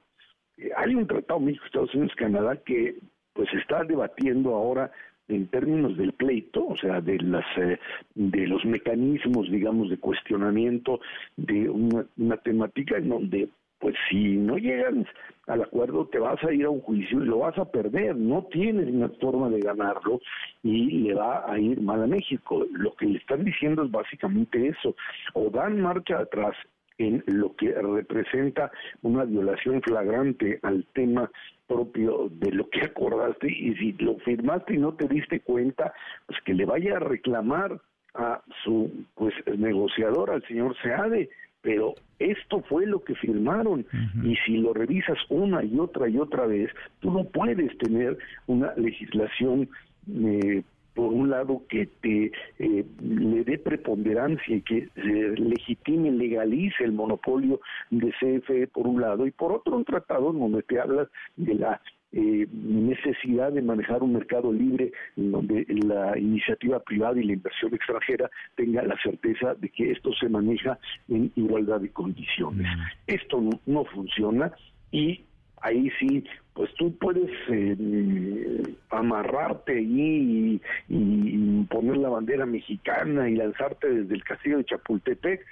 Eh, hay un tratado México-Estados Unidos-Canadá que pues está debatiendo ahora en términos del pleito, o sea, de las eh, de los mecanismos, digamos, de cuestionamiento de una, temática en donde pues si no llegan al acuerdo te vas a ir a un juicio y lo vas a perder, no tienes una forma de ganarlo y le va a ir mal a México. Lo que le están diciendo es básicamente eso, o dan marcha atrás en lo que representa una violación flagrante al tema propio de lo que [LAUGHS] acordaste y si lo firmaste y no te diste cuenta, pues que le vaya a reclamar a su pues negociador, al señor Seade, pero esto fue lo que firmaron y si lo revisas una y otra y otra vez, tú no puedes tener una legislación eh, por un lado que te eh, le dé preponderancia y que se legitime, legalice el monopolio de CFE por un lado y por otro un tratado donde te hablas de la eh, necesidad de manejar un mercado libre en donde la iniciativa privada y la inversión extranjera tenga la certeza de que esto se maneja en igualdad de condiciones. Esto no funciona y ahí sí pues tú puedes eh, amarrarte allí y, poner la bandera mexicana y lanzarte desde el castillo de Chapultepec,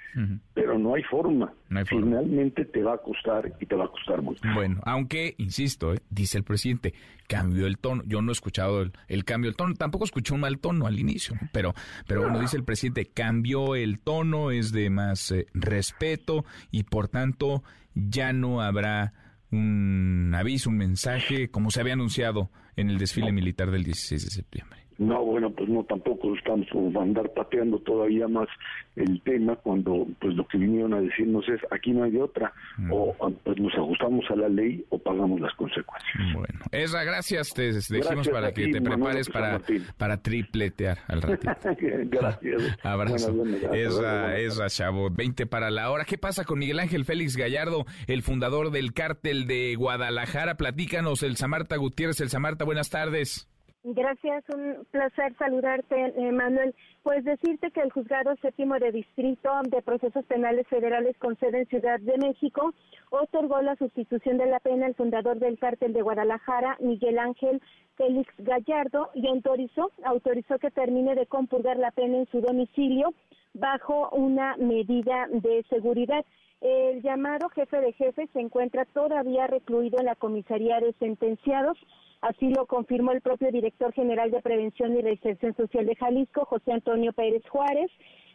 pero no hay, forma. Finalmente te va a costar y te va a costar mucho. Bueno, aunque, insisto, eh, dice el presidente, cambió el tono. Yo no he escuchado el, cambio del tono, tampoco escuché un mal tono al inicio, pero, pero bueno, dice el presidente, cambió el tono, es de más eh, respeto y por tanto ya no habrá un aviso, un mensaje, como se había anunciado en el desfile militar del 16 de septiembre. No, bueno, pues no, tampoco estamos por andar pateando todavía más el tema cuando pues lo que vinieron a decirnos es aquí no hay de otra, mm. o pues nos ajustamos a la ley o pagamos las consecuencias. Bueno, Esra, gracias, te dijimos para que te prepares para, para tripletear al ratito. [LAUGHS] gracias. [LAUGHS] Abrazo. Esra, Esra Chavo, 20 para la hora. ¿Qué pasa con Miguel Ángel Félix Gallardo, el fundador del cártel de Guadalajara? Platícanos, el Samarta Gutiérrez, el Samarta, buenas tardes. Gracias, un placer saludarte, eh, Manuel. Pues decirte que el juzgado séptimo de distrito de procesos penales federales con sede en Ciudad de México otorgó la sustitución de la pena al fundador del cártel de Guadalajara, Miguel Ángel Félix Gallardo, y autorizó, autorizó que termine de compurgar la pena en su domicilio bajo una medida de seguridad. El llamado jefe de jefes se encuentra todavía recluido en la comisaría de sentenciados Así lo confirmó el propio director general de Prevención y Reinserción Social de Jalisco, José Antonio Pérez Juárez.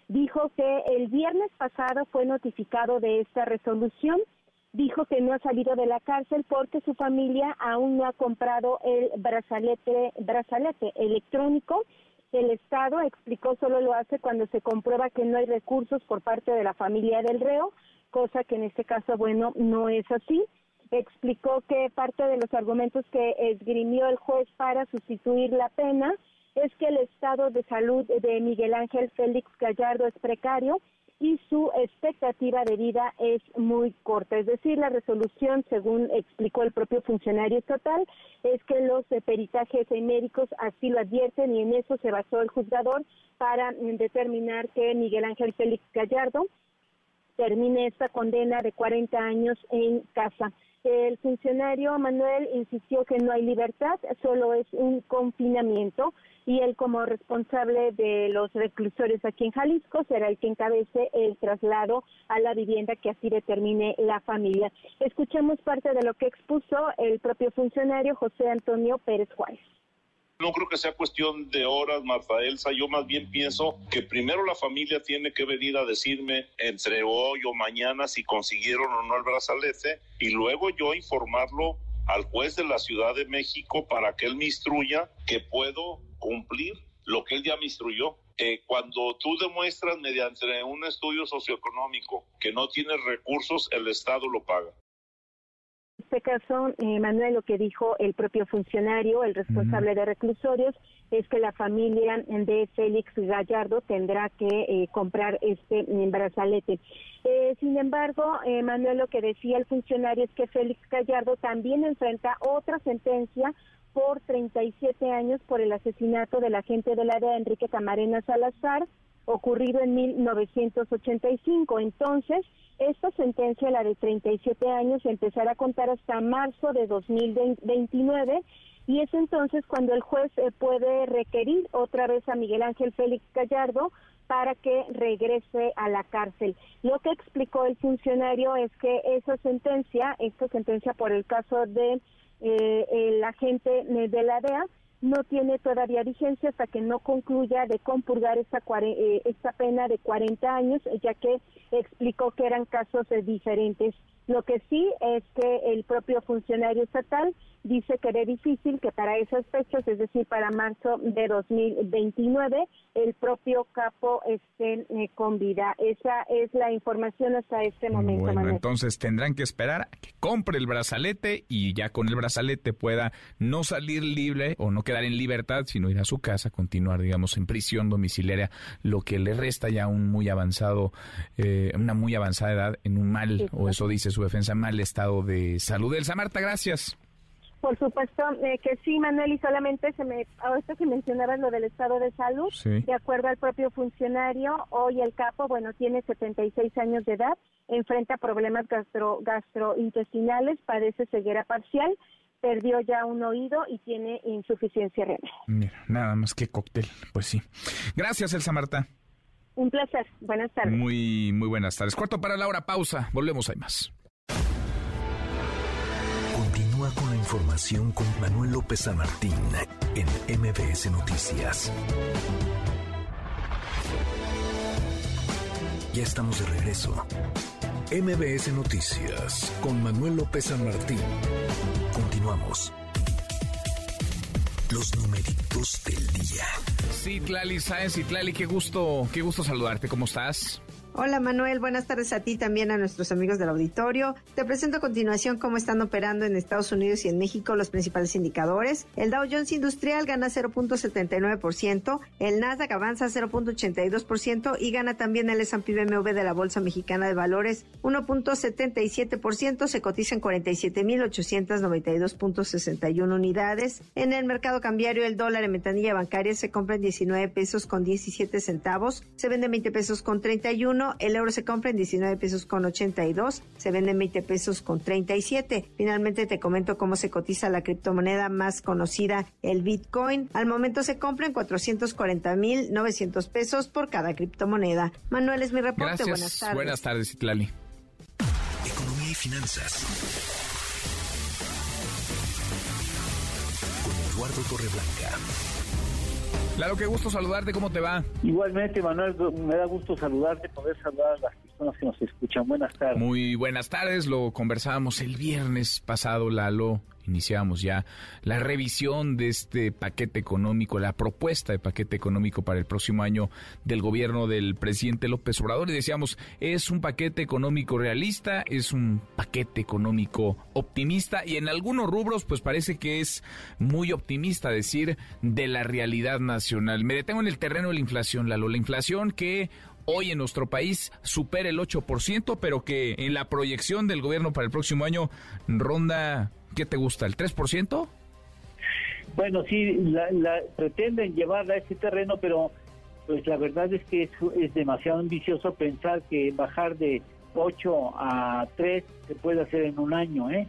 Dijo que el viernes pasado fue notificado de esta resolución. Dijo que no ha salido de la cárcel porque su familia aún no ha comprado el brazalete, brazalete electrónico. El Estado, explicó, solo lo hace cuando se comprueba que no hay recursos por parte de la familia del reo, cosa que en este caso, bueno, no es así explicó que parte de los argumentos que esgrimió el juez para sustituir la pena es que el estado de salud de Miguel Ángel Félix Gallardo es precario y su expectativa de vida es muy corta. Es decir, la resolución, según explicó el propio funcionario estatal, es que los peritajes médicos así lo advierten y en eso se basó el juzgador para determinar que Miguel Ángel Félix Gallardo termine esta condena de 40 años en casa. El funcionario Manuel insistió que no hay libertad, solo es un confinamiento y él como responsable de los reclusorios aquí en Jalisco será el que encabece el traslado a la vivienda que así determine la familia. Escuchemos parte de lo que expuso el propio funcionario José Antonio Pérez Juárez. No creo que sea cuestión de horas, Marta Elsa. Yo más bien pienso que primero la familia tiene que venir a decirme entre hoy o mañana si consiguieron o no el brazalete y luego yo informarlo al juez de la Ciudad de México para que él me instruya que puedo cumplir lo que él ya me instruyó. Eh, cuando tú demuestras mediante un estudio socioeconómico que no tienes recursos, el Estado lo paga este caso, eh, Manuel, lo que dijo el propio funcionario, el responsable de reclusorios, es que la familia de Félix Gallardo tendrá que eh, comprar este brazalete. Eh, sin embargo, eh, Manuel, lo que decía el funcionario es que Félix Gallardo también enfrenta otra sentencia por 37 años por el asesinato del agente de la área Enrique Camarena Salazar, ocurrido en 1985. Entonces, esta sentencia, la de 37 años, empezará a contar hasta marzo de 2029 y es entonces cuando el juez eh, puede requerir otra vez a Miguel Ángel Félix Gallardo para que regrese a la cárcel. Lo que explicó el funcionario es que esa sentencia, esta sentencia por el caso de eh, el agente de la DEA, no tiene todavía vigencia hasta que no concluya de compurgar esta, eh, esta pena de 40 años, ya que explicó que eran casos diferentes. Lo que sí es que el propio funcionario estatal dice que era difícil que para esas fechas, es decir, para marzo de 2029, el propio capo esté eh, con vida. Esa es la información hasta este momento. Bueno, entonces tendrán que esperar a que compre el brazalete y ya con el brazalete pueda no salir libre o no quedar en libertad, sino ir a su casa, continuar, digamos, en prisión domiciliaria, lo que le resta ya un muy avanzado, eh, una muy avanzada edad en un mal, o eso dice su defensa, mal estado de salud. Elsa Marta, gracias. Por supuesto eh, que sí, Manuel, y solamente se me, ahorita que mencionabas lo del estado de salud, de acuerdo al propio funcionario, hoy el capo, bueno, tiene 76 años de edad, enfrenta problemas gastro, gastrointestinales, padece ceguera parcial, perdió ya un oído y tiene insuficiencia renal. Mira, nada más que cóctel, pues sí. Gracias, Elsa Marta. Un placer, buenas tardes. Muy, muy buenas tardes. Cuarto para la hora, pausa, volvemos, hay más. Continúa con la información con Manuel López San Martín en MBS Noticias. Ya estamos de regreso. MBS Noticias con Manuel López San Martín. Continuamos. Los numeritos del día. Sí, Tlali Sáenz Tlali, qué gusto, qué gusto saludarte. ¿Cómo estás? Hola Manuel, buenas tardes a ti también a nuestros amigos del auditorio. Te presento a continuación cómo están operando en Estados Unidos y en México los principales indicadores. El Dow Jones Industrial gana 0.79%, el Nasdaq avanza 0.82% y gana también el S&P BMW de la Bolsa Mexicana de Valores 1.77%, se cotiza en 47.892.61 unidades. En el mercado cambiario el dólar en ventanilla bancaria se compra en 19 pesos con 17 centavos, se vende en 20 pesos con 31 el euro se compra en 19 pesos con 82, se vende en 20 pesos con 37. Finalmente te comento cómo se cotiza la criptomoneda más conocida, el Bitcoin. Al momento se compra en 440 mil 900 pesos por cada criptomoneda. Manuel es mi reporte. Buenas tardes. Buenas tardes, Itlali. Economía y finanzas. Con Eduardo Torreblanca. Claro, qué gusto saludarte, ¿cómo te va? Igualmente, Manuel, me da gusto saludarte, poder saludar a las personas que nos escuchan. Buenas tardes. Muy buenas tardes, lo conversábamos el viernes pasado, Lalo, iniciamos ya la revisión de este paquete económico, la propuesta de paquete económico para el próximo año del gobierno del presidente López Obrador y decíamos, es un paquete económico realista, es un paquete económico optimista y en algunos rubros pues parece que es muy optimista decir de la realidad nacional. Me detengo en el terreno de la inflación, Lalo, la inflación que hoy en nuestro país supera el 8%, pero que en la proyección del gobierno para el próximo año ronda ¿qué te gusta? ¿El 3%? Bueno, sí, la, pretenden llevarla a ese terreno, pero pues la verdad es que es, demasiado ambicioso pensar que bajar de 8 a 3 se puede hacer en un año, ¿eh?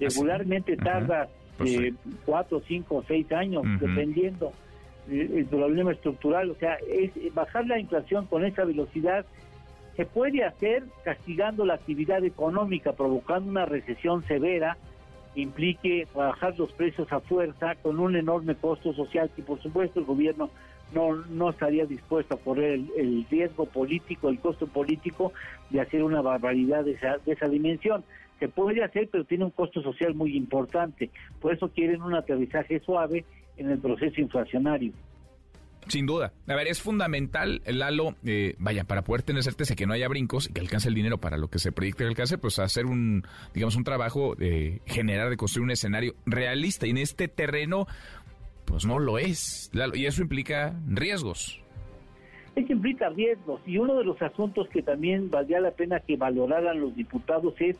Regularmente tarda pues eh, cuatro, cinco, seis años, dependiendo el problema estructural. O sea, es bajar la inflación con esa velocidad se puede hacer castigando la actividad económica, provocando una recesión severa, implique bajar los precios a fuerza con un enorme costo social que por supuesto el gobierno no, no estaría dispuesto a correr el, riesgo político, el costo político de hacer una barbaridad de esa, de esa dimensión. Se puede hacer, pero tiene un costo social muy importante. Por eso quieren un aterrizaje suave en el proceso inflacionario. Sin duda. A ver, es fundamental, Lalo, eh, vaya, para poder tener certeza que no haya brincos y que alcance el dinero para lo que se proyecte que alcance, pues hacer un, digamos, un trabajo de generar, de construir un escenario realista. Y en este terreno, pues no lo es. Lalo, y eso implica riesgos. Eso implica riesgos. Y uno de los asuntos que también valdría la pena que valoraran los diputados es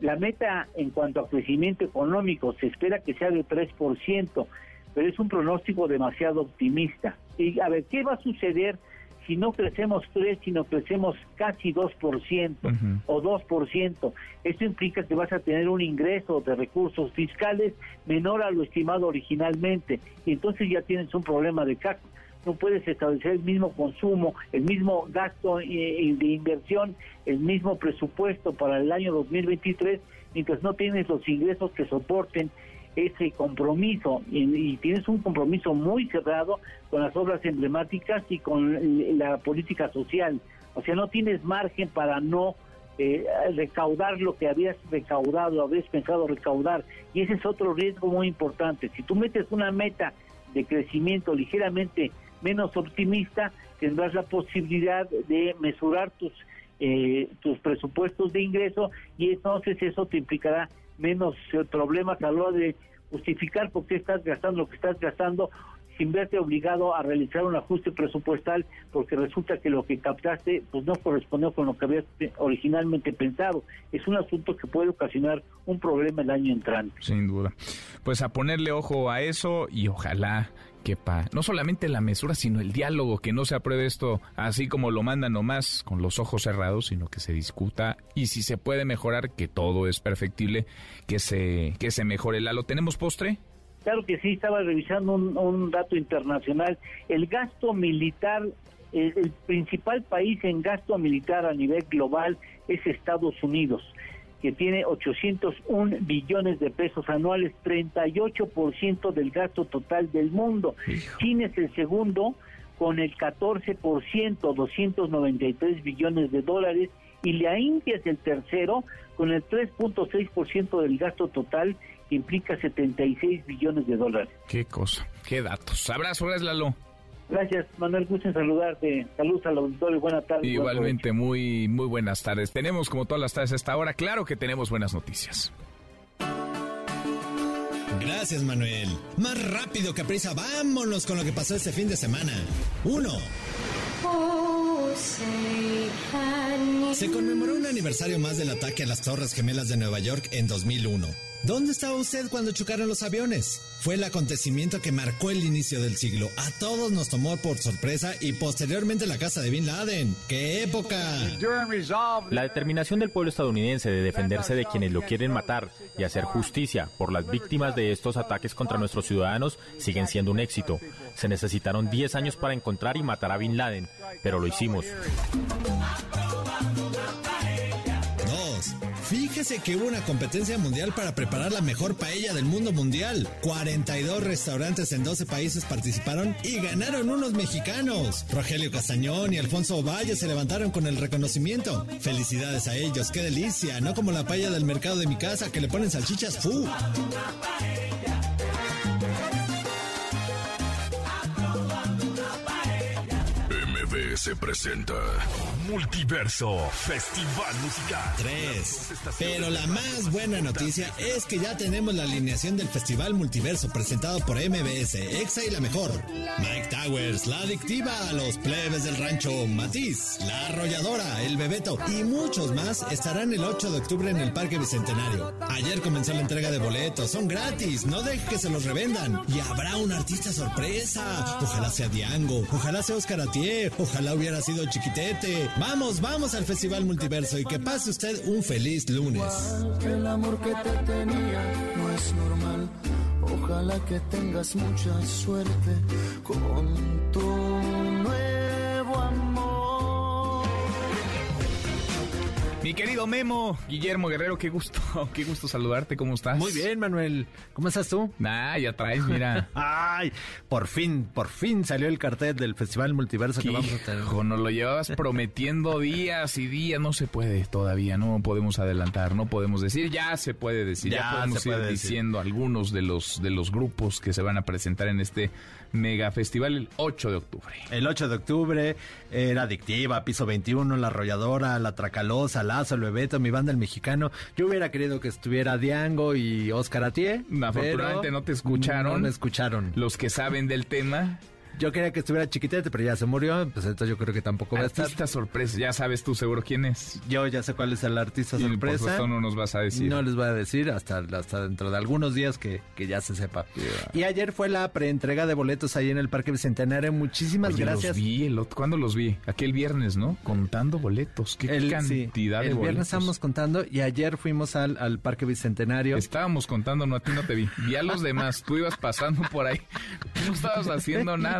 la meta en cuanto a crecimiento económico. Se espera que sea de 3% pero es un pronóstico demasiado optimista. Y a ver, ¿qué va a suceder si no crecemos 3, sino crecemos casi 2% o 2%? Esto implica que vas a tener un ingreso de recursos fiscales menor a lo estimado originalmente, y entonces ya tienes un problema de CAC. No puedes establecer el mismo consumo, el mismo gasto eh, eh, de inversión, el mismo presupuesto para el año 2023, mientras no tienes los ingresos que soporten ese compromiso y, tienes un compromiso muy cerrado con las obras emblemáticas y con la política social. O sea, no tienes margen para no eh, recaudar lo que habías recaudado, habías pensado recaudar. Y ese es otro riesgo muy importante. Si tú metes una meta de crecimiento ligeramente menos optimista, tendrás la posibilidad de mesurar tus eh, tus presupuestos de ingreso y entonces eso te implicará menos eh, problemas a hora de justificar por qué estás gastando lo que estás gastando sin verte obligado a realizar un ajuste presupuestal porque resulta que lo que captaste pues no correspondió con lo que habías originalmente pensado. Es un asunto que puede ocasionar un problema el año entrante. Sin duda. Pues a ponerle ojo a eso y ojalá que no solamente la mesura, sino el diálogo, que no se apruebe esto así como lo mandan nomás con los ojos cerrados, sino que se discuta y si se puede mejorar, que todo es perfectible, que se, que se mejore. ¿Lo tenemos postre? Claro que sí, estaba revisando un, dato internacional. El gasto militar, el principal país en gasto militar a nivel global es Estados Unidos que tiene 801 billones de pesos anuales, 38% del gasto total del mundo. China es el segundo con el 14%, 293 billones de dólares, y la India es el tercero con el 3.6% del gasto total, que implica 76 billones de dólares. Qué cosa, qué datos. Abrazo, gracias Lalo. Gracias, Manuel. Gusto en saludarte. Saludos al auditorio. Buenas tardes. Igualmente, muy, muy buenas tardes. Tenemos, como todas las tardes a esta hora, claro que tenemos buenas noticias. Gracias, Manuel. Más rápido que prisa, vámonos con lo que pasó este fin de semana. Uno. Se conmemoró un aniversario más del ataque a las Torres Gemelas de Nueva York en 2001. ¿Dónde estaba usted cuando chocaron los aviones? Fue el acontecimiento que marcó el inicio del siglo. A todos nos tomó por sorpresa y posteriormente la casa de Bin Laden. ¡Qué época! La determinación del pueblo estadounidense de defenderse de quienes lo quieren matar y hacer justicia por las víctimas de estos ataques contra nuestros ciudadanos siguen siendo un éxito. Se necesitaron 10 años para encontrar y matar a Bin Laden, pero lo hicimos. Fíjese que hubo una competencia mundial para preparar la mejor paella del mundo mundial. 42 restaurantes en 12 países participaron y ganaron unos mexicanos. Rogelio Castañón y Alfonso Valle se levantaron con el reconocimiento. Felicidades a ellos, qué delicia, no como la paella del mercado de mi casa que le ponen salchichas fu. Se presenta Multiverso Festival Musical. 3. Pero la más buena noticia es que ya tenemos la alineación del Festival Multiverso presentado por MBS, EXA y la mejor. Mike Towers, La Adictiva, Los Plebes del Rancho, Matiz, La Arrolladora, El Bebeto y muchos más estarán el 8 de octubre en el Parque Bicentenario. Ayer comenzó la entrega de boletos, son gratis, no deje que se los revendan. Y habrá un artista sorpresa. Ojalá sea Diango, ojalá sea Oscar Atier, ojalá hubiera sido Chiquitete Vamos, vamos al Festival Multiverso y que pase usted un feliz lunes. El amor que te tenía no es normal. Ojalá que tengas mucha suerte con tu nuevo Mi querido Memo, Guillermo Guerrero, qué gusto, [LAUGHS] qué gusto saludarte, ¿cómo estás? Muy bien, Manuel. ¿Cómo estás tú? Ah, ya traes, mira. [LAUGHS] Ay, por fin, por fin salió el cartel del Festival Multiverso que vamos a tener. Nos lo llevabas prometiendo días y días, no se puede todavía, no podemos adelantar, no podemos decir, ya se puede decir, ya, Ya podemos se ir decir. diciendo algunos de los de los grupos que se van a presentar en este mega festival el 8 de octubre. El 8 de octubre era Adictiva, Piso 21, La Arrolladora, La Tracalosa, Lazo, El Bebeto, mi banda El Mexicano. Yo hubiera querido que estuviera Diango y Oscar Atié. Afortunadamente pero no te escucharon. No me escucharon. Los que saben del tema. Yo quería que estuviera Chiquitete, pero ya se murió, pues entonces yo creo que tampoco va a estar. Artista sorpresa, ya sabes tú seguro quién es. Yo ya sé cuál es el artista Y por sorpresa. supuesto no nos vas a decir. No les voy a decir hasta, hasta dentro de algunos días que, que ya se sepa. Y ayer fue la preentrega de boletos ahí en el Parque Bicentenario. Muchísimas Oye, gracias. Los vi, el otro- ¿Cuándo los vi? Aquel viernes, ¿no? Contando boletos. Qué El- cantidad sí, de el boletos. viernes estábamos contando y ayer fuimos al, al Parque Bicentenario. Estábamos contando, no, a ti no te vi. Vi a los demás. Tú ibas pasando por ahí. No estabas haciendo nada. [LAUGHS]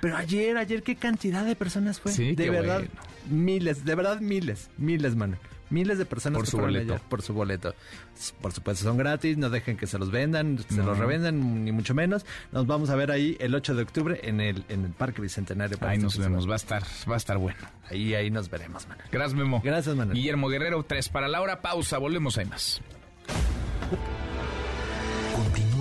Pero ayer, ayer, qué cantidad de personas fue. Sí, de qué verdad, bueno. miles, de verdad, miles, miles, mano. Miles de personas Por que su boleto. ayer por su boleto. Por supuesto, son gratis, no dejen que se los vendan, se los revendan, ni mucho menos. Nos vamos a ver ahí el 8 de octubre en el, en el Parque Bicentenario. para Ahí nos vemos. Va a estar, va a estar bueno. Ahí, ahí nos veremos, mano. Gracias, Memo. Gracias, Manuel. Guillermo Guerrero, tres para la hora. Pausa. Volvemos, hay más.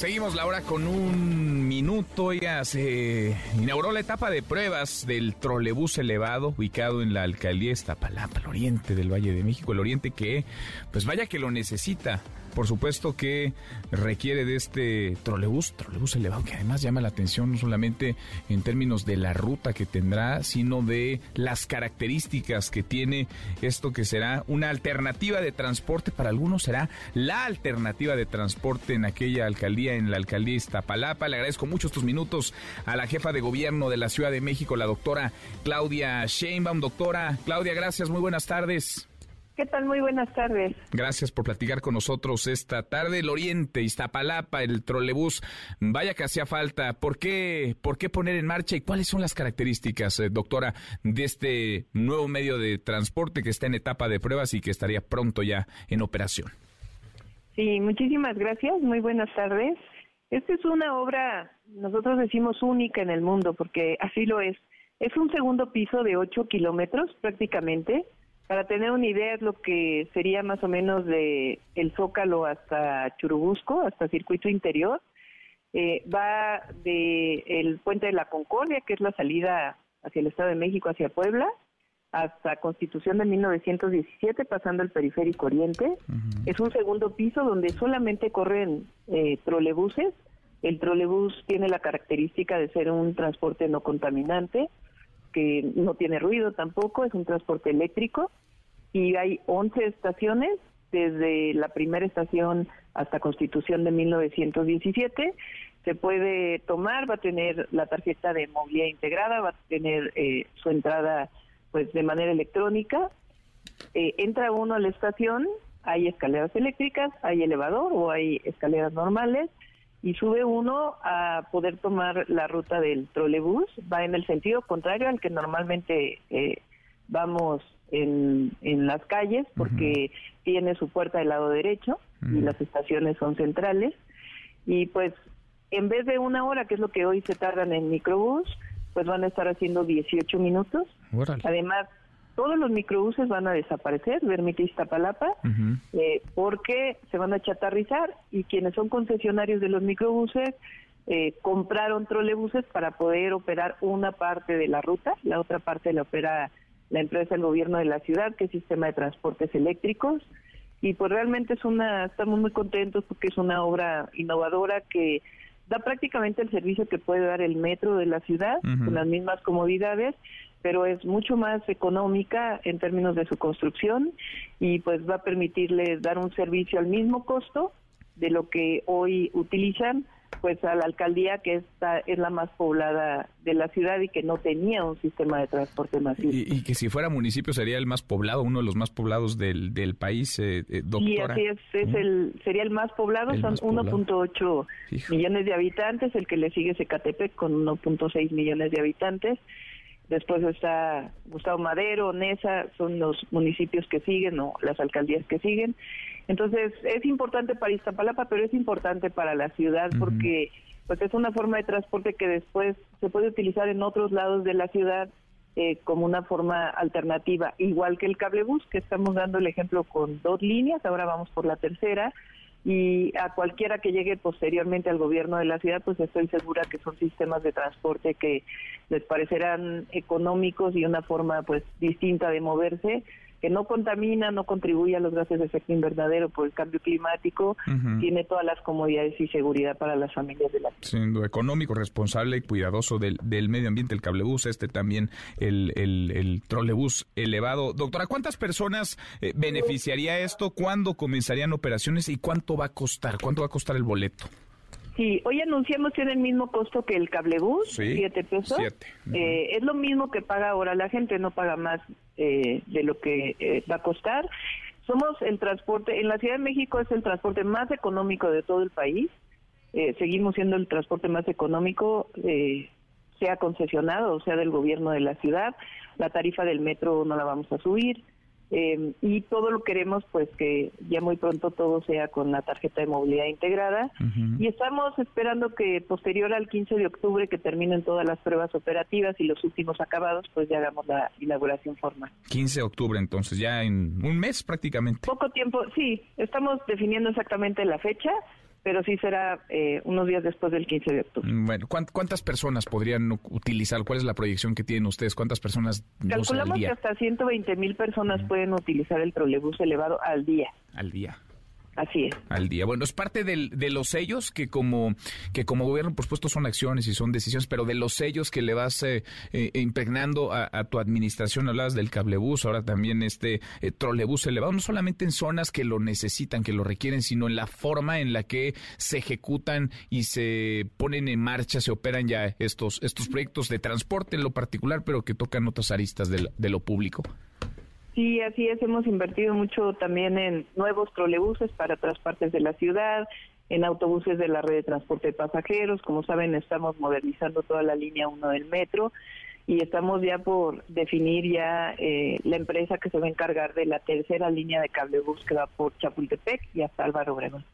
Seguimos la hora con un minuto. Oiga, se inauguró la etapa de pruebas del trolebús elevado ubicado en la alcaldía Iztapalapa, el oriente del Valle de México, el oriente que, pues vaya que lo necesita. Por supuesto que requiere de este trolebús, trolebús elevado, que además llama la atención no solamente en términos de la ruta que tendrá, sino de las características que tiene esto que será una alternativa de transporte. Para algunos será la alternativa de transporte en aquella alcaldía, en la alcaldía Iztapalapa. Le agradezco mucho estos minutos a la jefa de gobierno de la Ciudad de México, la doctora Claudia Sheinbaum. Doctora Claudia, gracias, muy buenas tardes. ¿Qué tal? Muy buenas tardes. Gracias por platicar con nosotros esta tarde. El Oriente, Iztapalapa, el trolebús, vaya que hacía falta. ¿Por qué, ¿Por qué poner en marcha y cuáles son las características, eh, doctora, de este nuevo medio de transporte que está en etapa de pruebas y que estaría pronto ya en operación? Sí, muchísimas gracias. Muy buenas tardes. Esta es una obra, nosotros decimos única en el mundo, porque así lo es. Es un segundo piso de 8 kilómetros prácticamente. Para tener una idea, es lo que sería más o menos de el Zócalo hasta Churubusco, hasta Circuito Interior. Eh, va de el Puente de la Concordia, que es la salida hacia el Estado de México, hacia Puebla, hasta Constitución de 1917, pasando el Periférico Oriente. Es un segundo piso donde solamente corren eh, trolebuses. El trolebús tiene la característica de ser un transporte no contaminante, que no tiene ruido tampoco, es un transporte eléctrico y hay 11 estaciones desde la primera estación hasta Constitución de 1917. Se puede tomar, va a tener la tarjeta de movilidad integrada, va a tener eh, su entrada pues de manera electrónica. Eh, entra uno a la estación, hay escaleras eléctricas, hay elevador o hay escaleras normales y sube uno a poder tomar la ruta del trolebús, va en el sentido contrario al que normalmente eh, vamos en, en las calles porque tiene su puerta del lado derecho y las estaciones son centrales. Y pues en vez de una hora que es lo que hoy se tardan en microbús pues van a estar haciendo 18 minutos. Además todos los microbuses van a desaparecer de Ermita Iztapalapa eh, porque se van a chatarrizar y quienes son concesionarios de los microbuses eh, compraron trolebuses para poder operar una parte de la ruta, la otra parte la opera la empresa del gobierno de la ciudad, que es Sistema de Transportes Eléctricos, y pues realmente es una, estamos muy contentos porque es una obra innovadora que da prácticamente el servicio que puede dar el metro de la ciudad, con las mismas comodidades, pero es mucho más económica en términos de su construcción y pues va a permitirles dar un servicio al mismo costo de lo que hoy utilizan pues a la alcaldía que esta es la más poblada de la ciudad y que no tenía un sistema de transporte masivo. Y, que si fuera municipio sería el más poblado, uno de los más poblados del, del país, eh, eh doctora. Sí, así es, es el, sería el más poblado, son 1.8 millones de habitantes, el que le sigue es Ecatepec con 1.6 millones de habitantes. Después está Gustavo Madero, Nesa, son los municipios que siguen o las alcaldías que siguen. Entonces, es importante para Iztapalapa, pero es importante para la ciudad porque pues es una forma de transporte que después se puede utilizar en otros lados de la ciudad eh, como una forma alternativa, igual que el cablebús, que estamos dando el ejemplo con dos líneas, ahora vamos por la tercera, y a cualquiera que llegue posteriormente al gobierno de la ciudad, pues estoy segura que son sistemas de transporte que les parecerán económicos y una forma pues distinta de moverse que no contamina, no contribuye a los gases de efecto invernadero por el cambio climático, tiene todas las comodidades y seguridad para las familias de la ciudad. Siendo económico, responsable y cuidadoso del, del medio ambiente, el cablebús, este también el, el, el trolebús elevado. Doctora, ¿cuántas personas eh, beneficiaría esto? ¿Cuándo comenzarían operaciones y cuánto va a costar? ¿Cuánto va a costar el boleto? Sí, hoy anunciamos tiene el mismo costo que el cablebús, siete pesos. Eh, es lo mismo que paga ahora la gente, no paga más eh, de lo que eh, va a costar. Somos el transporte, en la Ciudad de México es el transporte más económico de todo el país. seguimos siendo el transporte más económico, sea concesionado o sea del gobierno de la ciudad. La tarifa del metro no la vamos a subir. Eh, y todo lo queremos pues que ya muy pronto todo sea con la tarjeta de movilidad integrada y estamos esperando que posterior al 15 de octubre que terminen todas las pruebas operativas y los últimos acabados pues ya hagamos la inauguración formal. 15 de octubre entonces ya en un mes prácticamente. Poco tiempo, sí, estamos definiendo exactamente la fecha pero sí será eh, unos días después del 15 de octubre. Mm, bueno, ¿cuántas personas podrían utilizar? ¿Cuál es la proyección que tienen ustedes? ¿Cuántas personas? Calculamos que hasta 120 mil personas pueden utilizar el trolebús elevado al día. Al día. Así es. Al día. Bueno, es parte de los sellos que como que como gobierno, por supuesto, son acciones y son decisiones, pero de los sellos que le vas eh, eh, impregnando a, tu administración, hablabas del cablebús, ahora también este eh, trolebús elevado, no solamente en zonas que lo necesitan, que lo requieren, sino en la forma en la que se ejecutan y se ponen en marcha, se operan ya estos, estos proyectos de transporte en lo particular, pero que tocan otras aristas de lo público. Sí, así es. Hemos invertido mucho también en nuevos trolebuses para otras partes de la ciudad, en autobuses de la red de transporte de pasajeros. Como saben, estamos modernizando toda la línea 1 del metro y estamos ya por definir ya eh, la empresa que se va a encargar de la tercera línea de cablebús que va por Chapultepec y hasta Álvaro Obregón.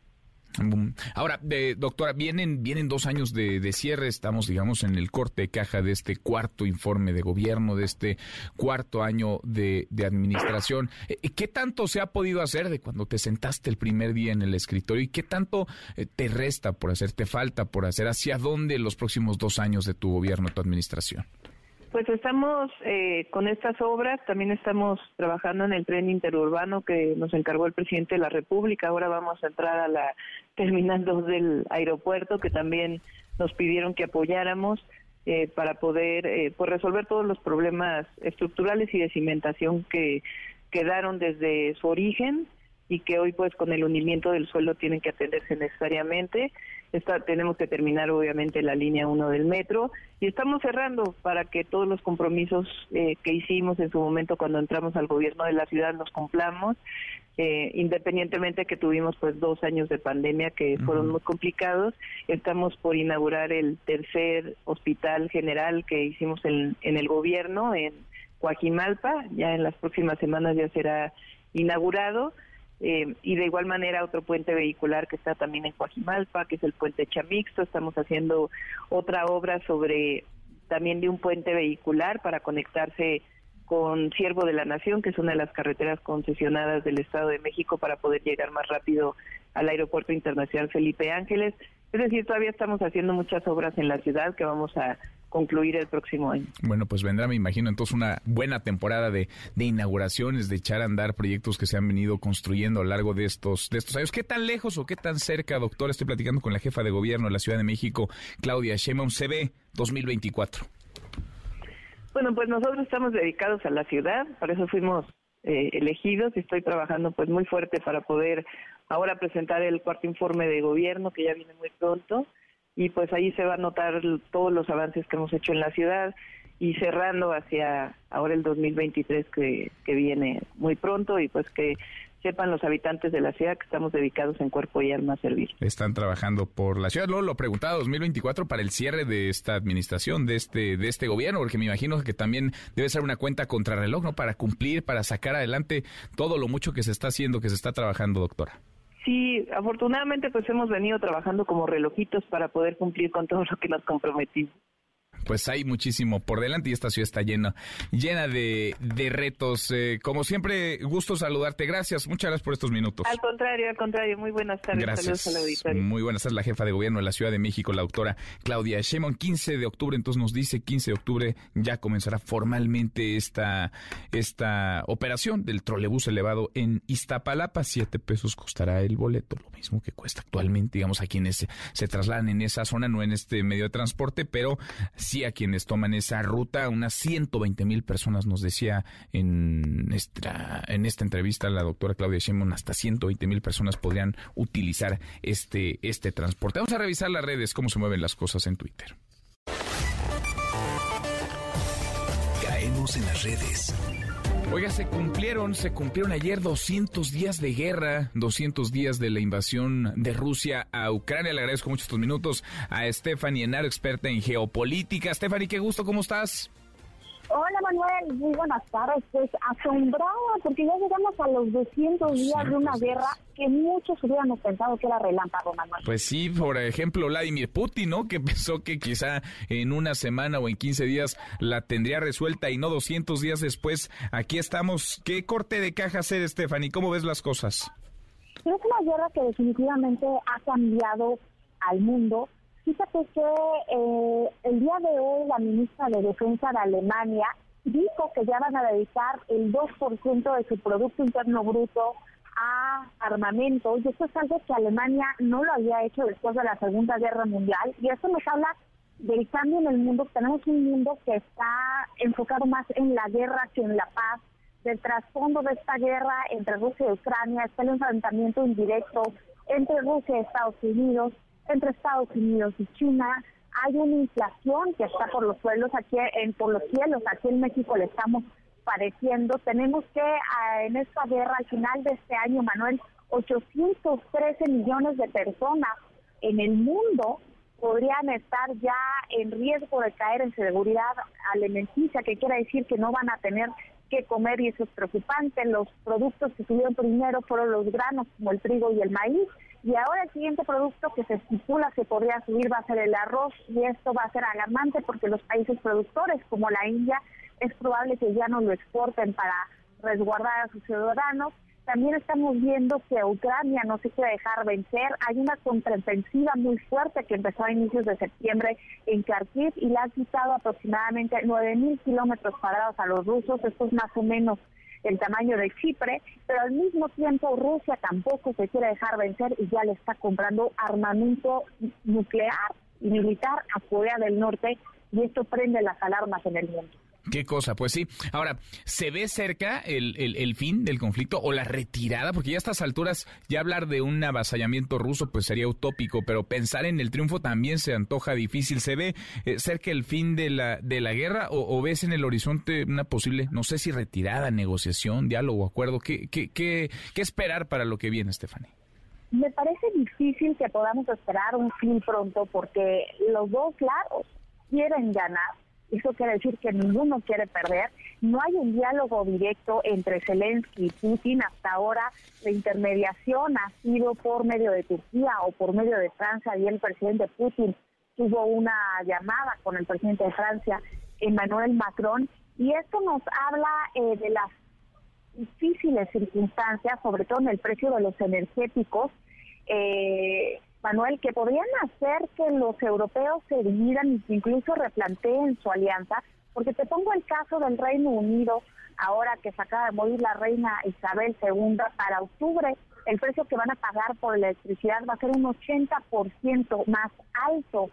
Ahora, doctora, vienen, vienen dos años de, cierre, estamos, digamos, en el corte de caja de este cuarto informe de gobierno, de este cuarto año de, administración. Eh, ¿Qué tanto se ha podido hacer de cuando te sentaste el primer día en el escritorio y qué tanto eh, te resta por hacer, te falta por hacer? ¿Hacia dónde los próximos dos años de tu gobierno, tu administración? Pues estamos eh, con estas obras, también estamos trabajando en el tren interurbano que nos encargó el presidente de la República. Ahora vamos a entrar a la terminal [LAUGHS] 2 del aeropuerto que también nos pidieron que apoyáramos eh, para poder eh, pues resolver todos los problemas estructurales y de cimentación que quedaron desde su origen y que hoy pues con el hundimiento del suelo tienen que atenderse necesariamente. Está, tenemos que terminar obviamente la línea 1 del metro. Y estamos cerrando para que todos los compromisos eh, que hicimos en su momento cuando entramos al gobierno de la ciudad los cumplamos, eh, independientemente que tuvimos pues dos años de pandemia que fueron muy complicados. Estamos por inaugurar el tercer hospital general que hicimos en, en el gobierno en Coajimalpa, ya en las próximas semanas ya será inaugurado eh, y de igual manera otro puente vehicular que está también en Coajimalpa, que es el puente Chamixto. Estamos haciendo otra obra sobre también de un puente vehicular para conectarse con Siervo de la Nación, que es una de las carreteras concesionadas del Estado de México para poder llegar más rápido al Aeropuerto Internacional Felipe Ángeles. Es decir, todavía estamos haciendo muchas obras en la ciudad que vamos a concluir el próximo año. Bueno, pues vendrá, me imagino, entonces una buena temporada de, de, inauguraciones, de echar a andar proyectos que se han venido construyendo a lo largo de estos, de estos años. ¿Qué tan lejos o qué tan cerca, doctor? Estoy platicando con la jefa de gobierno de la Ciudad de México, Claudia Sheinbaum, se ve 2024. Bueno, pues nosotros estamos dedicados a la ciudad, por eso fuimos eh, elegidos y estoy trabajando pues muy fuerte para poder ahora presentar el cuarto informe de gobierno que ya viene muy pronto y pues ahí se va a notar todos los avances que hemos hecho en la ciudad y cerrando hacia ahora el 2023 que, que viene muy pronto y pues que sepan los habitantes de la ciudad que estamos dedicados en cuerpo y alma a servir. Están trabajando por la ciudad. Luego lo preguntaba 2024 para el cierre de esta administración, de este, de este gobierno, porque me imagino que también debe ser una cuenta contrarreloj, ¿no? Para cumplir, para sacar adelante todo lo mucho que se está haciendo, que se está trabajando, doctora. Sí, afortunadamente pues hemos venido trabajando como relojitos para poder cumplir con todo lo que nos comprometimos pues hay muchísimo por delante y esta ciudad está llena, llena de, de retos. Eh, como siempre, gusto saludarte. Gracias, muchas gracias por estos minutos. Al contrario, al contrario, muy buenas tardes. Gracias. Muy buenas tardes, la jefa de gobierno de la Ciudad de México, la doctora Claudia Sheinbaum. 15 de octubre, entonces nos dice 15 de octubre ya comenzará formalmente esta, esta operación del trolebús elevado en Iztapalapa. Siete pesos costará el boleto, lo mismo que cuesta actualmente, digamos, a quienes se, se trasladan en esa zona, no en este medio de transporte, pero quienes toman esa ruta. Unas 120 mil personas nos decía en esta, en esta entrevista la doctora Claudia Sheinbaum, hasta 120 mil personas podrían utilizar este, este transporte. Vamos a revisar las redes, cómo se mueven las cosas en Twitter. Caemos en las redes. Oiga, se cumplieron, se cumplieron ayer 200 días de guerra, 200 días de la invasión de Rusia a Ucrania. Le agradezco mucho estos minutos a Stephanie Enaro, experta en geopolítica. Stephanie, qué gusto, ¿cómo estás? Hola Manuel, muy buenas tardes. Pues asombrada porque ya llegamos a los 200 días de una guerra que muchos hubiéramos pensado que era relámpago, Manuel. Pues sí, por ejemplo, Vladimir Putin, ¿no? Que [LAUGHS] pensó que quizá en una semana o en 15 días la tendría resuelta y no 200 días después. Aquí estamos. ¿Qué corte de caja hacer, Stephanie? ¿Cómo ves las cosas? Es una guerra que definitivamente ha cambiado al mundo Fíjate que eh, el día de hoy la ministra de Defensa de Alemania dijo que ya van a dedicar el 2% de su Producto Interno Bruto a armamento y eso es algo que Alemania no lo había hecho después de la Segunda Guerra Mundial y eso nos habla del cambio en el mundo. Tenemos un mundo que está enfocado más en la guerra que en la paz. Del trasfondo de esta guerra entre Rusia y Ucrania está el enfrentamiento indirecto entre Rusia y Estados Unidos entre Estados Unidos y China. Hay una inflación que está por los suelos aquí, en, por los cielos. Aquí en México le estamos padeciendo. Tenemos que ah, en esta guerra, al final de este año, Manuel, 813 millones de personas en el mundo podrían estar ya en riesgo de caer en seguridad alimenticia, que quiere decir que no van a tener que comer y eso es preocupante. Los productos que subieron primero fueron los granos como el trigo y el maíz y ahora el siguiente producto que se estipula que podría subir va a ser el arroz y esto va a ser alarmante porque los países productores como la India es probable que ya no lo exporten para resguardar a sus ciudadanos. También estamos viendo que Ucrania no se quiere dejar vencer. Hay una contraofensiva muy fuerte que empezó a inicios de septiembre en Kharkiv y le ha quitado aproximadamente 9.000 kilómetros cuadrados a los rusos. Esto es más o menos el tamaño de Chipre, pero al mismo tiempo Rusia tampoco se quiere dejar vencer y ya le está comprando armamento nuclear y militar a Corea del Norte y esto prende las alarmas en el mundo. Qué cosa, pues sí. Ahora, ¿se ve cerca el, el, fin del conflicto o la retirada? Porque ya a estas alturas, ya hablar de un avasallamiento ruso pues sería utópico, pero pensar en el triunfo también se antoja difícil. ¿Se ve eh, cerca el fin de la, de la guerra o, ves en el horizonte una posible, no sé si retirada, negociación, diálogo, acuerdo? ¿Qué, qué, qué, qué esperar para lo que viene, Stephanie? Me parece difícil que podamos esperar un fin pronto porque los dos lados quieren ganar eso quiere decir que ninguno quiere perder. No hay un diálogo directo entre Zelensky y Putin. Hasta ahora la intermediación ha sido por medio de Turquía o por medio de Francia y el presidente Putin tuvo una llamada con el presidente de Francia, Emmanuel Macron, y esto nos habla eh, de las difíciles circunstancias, sobre todo en el precio de los energéticos. Eh, Manuel, que podrían hacer que los europeos se dividan y que incluso replanteen su alianza, porque te pongo el caso del Reino Unido, ahora que se acaba de morir la reina Isabel II para octubre, el precio que van a pagar por electricidad va a ser un 80% más alto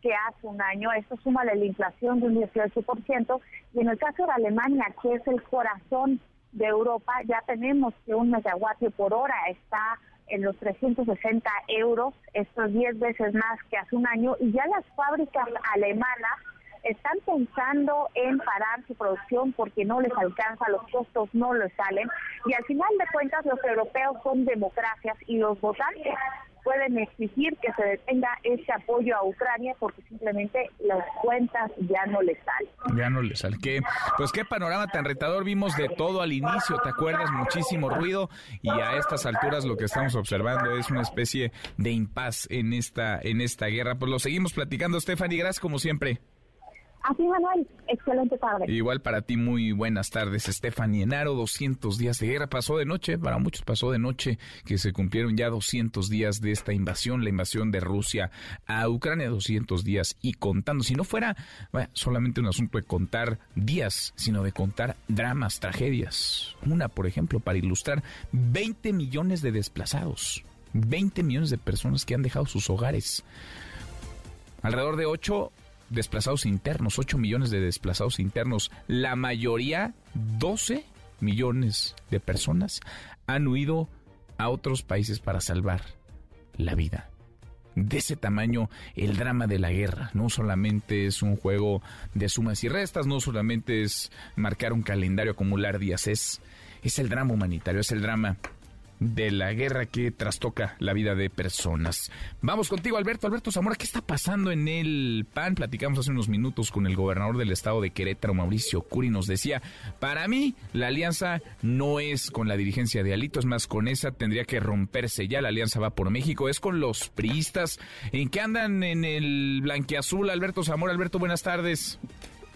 que hace un año. Esto suma la inflación de un 18%. Y en el caso de Alemania, que es el corazón de Europa, ya tenemos que un megawatt por hora está en los 360 euros, esto es 10 veces más que hace un año, y ya las fábricas alemanas están pensando en parar su producción porque no les alcanza, los costos no les salen, y al final de cuentas los europeos son democracias y los votantes pueden exigir que se detenga ese apoyo a Ucrania porque simplemente las cuentas ya no le salen. Ya no le salen. ¿Qué, pues qué panorama tan retador. Vimos de todo al inicio, ¿te acuerdas? Muchísimo ruido y a estas alturas lo que estamos observando es una especie de impas en esta, en esta guerra. Pues lo seguimos platicando, Stephanie. Gracias como siempre. Así, Manuel, excelente tarde. Igual para ti, muy buenas tardes, Stephanie Enaro. 200 días de guerra pasó de noche, para muchos pasó de noche, que se cumplieron ya 200 días de esta invasión, la invasión de Rusia a Ucrania, 200 días y contando. Si no fuera solamente un asunto de contar días, sino de contar dramas, tragedias. Una, por ejemplo, para ilustrar, 20 millones de desplazados, 20 millones de personas que han dejado sus hogares. Alrededor de 8 desplazados internos, 8 millones de desplazados internos. La mayoría, 12 millones de personas, han huido a otros países para salvar la vida. De ese tamaño, el drama de la guerra no solamente es un juego de sumas y restas, no solamente es marcar un calendario, acumular días, es, es el drama humanitario, es el drama de la guerra que trastoca la vida de personas. Vamos contigo, Alberto. Alberto Zamora, ¿qué está pasando en el PAN? Platicamos hace unos minutos con el gobernador del estado de Querétaro, Mauricio Curi, nos decía, para mí la alianza no es con la dirigencia de Alito, es más, con esa tendría que romperse ya, la alianza va por México, es con los priistas. ¿En qué andan en el blanqueazul? Alberto Zamora, Alberto, buenas tardes.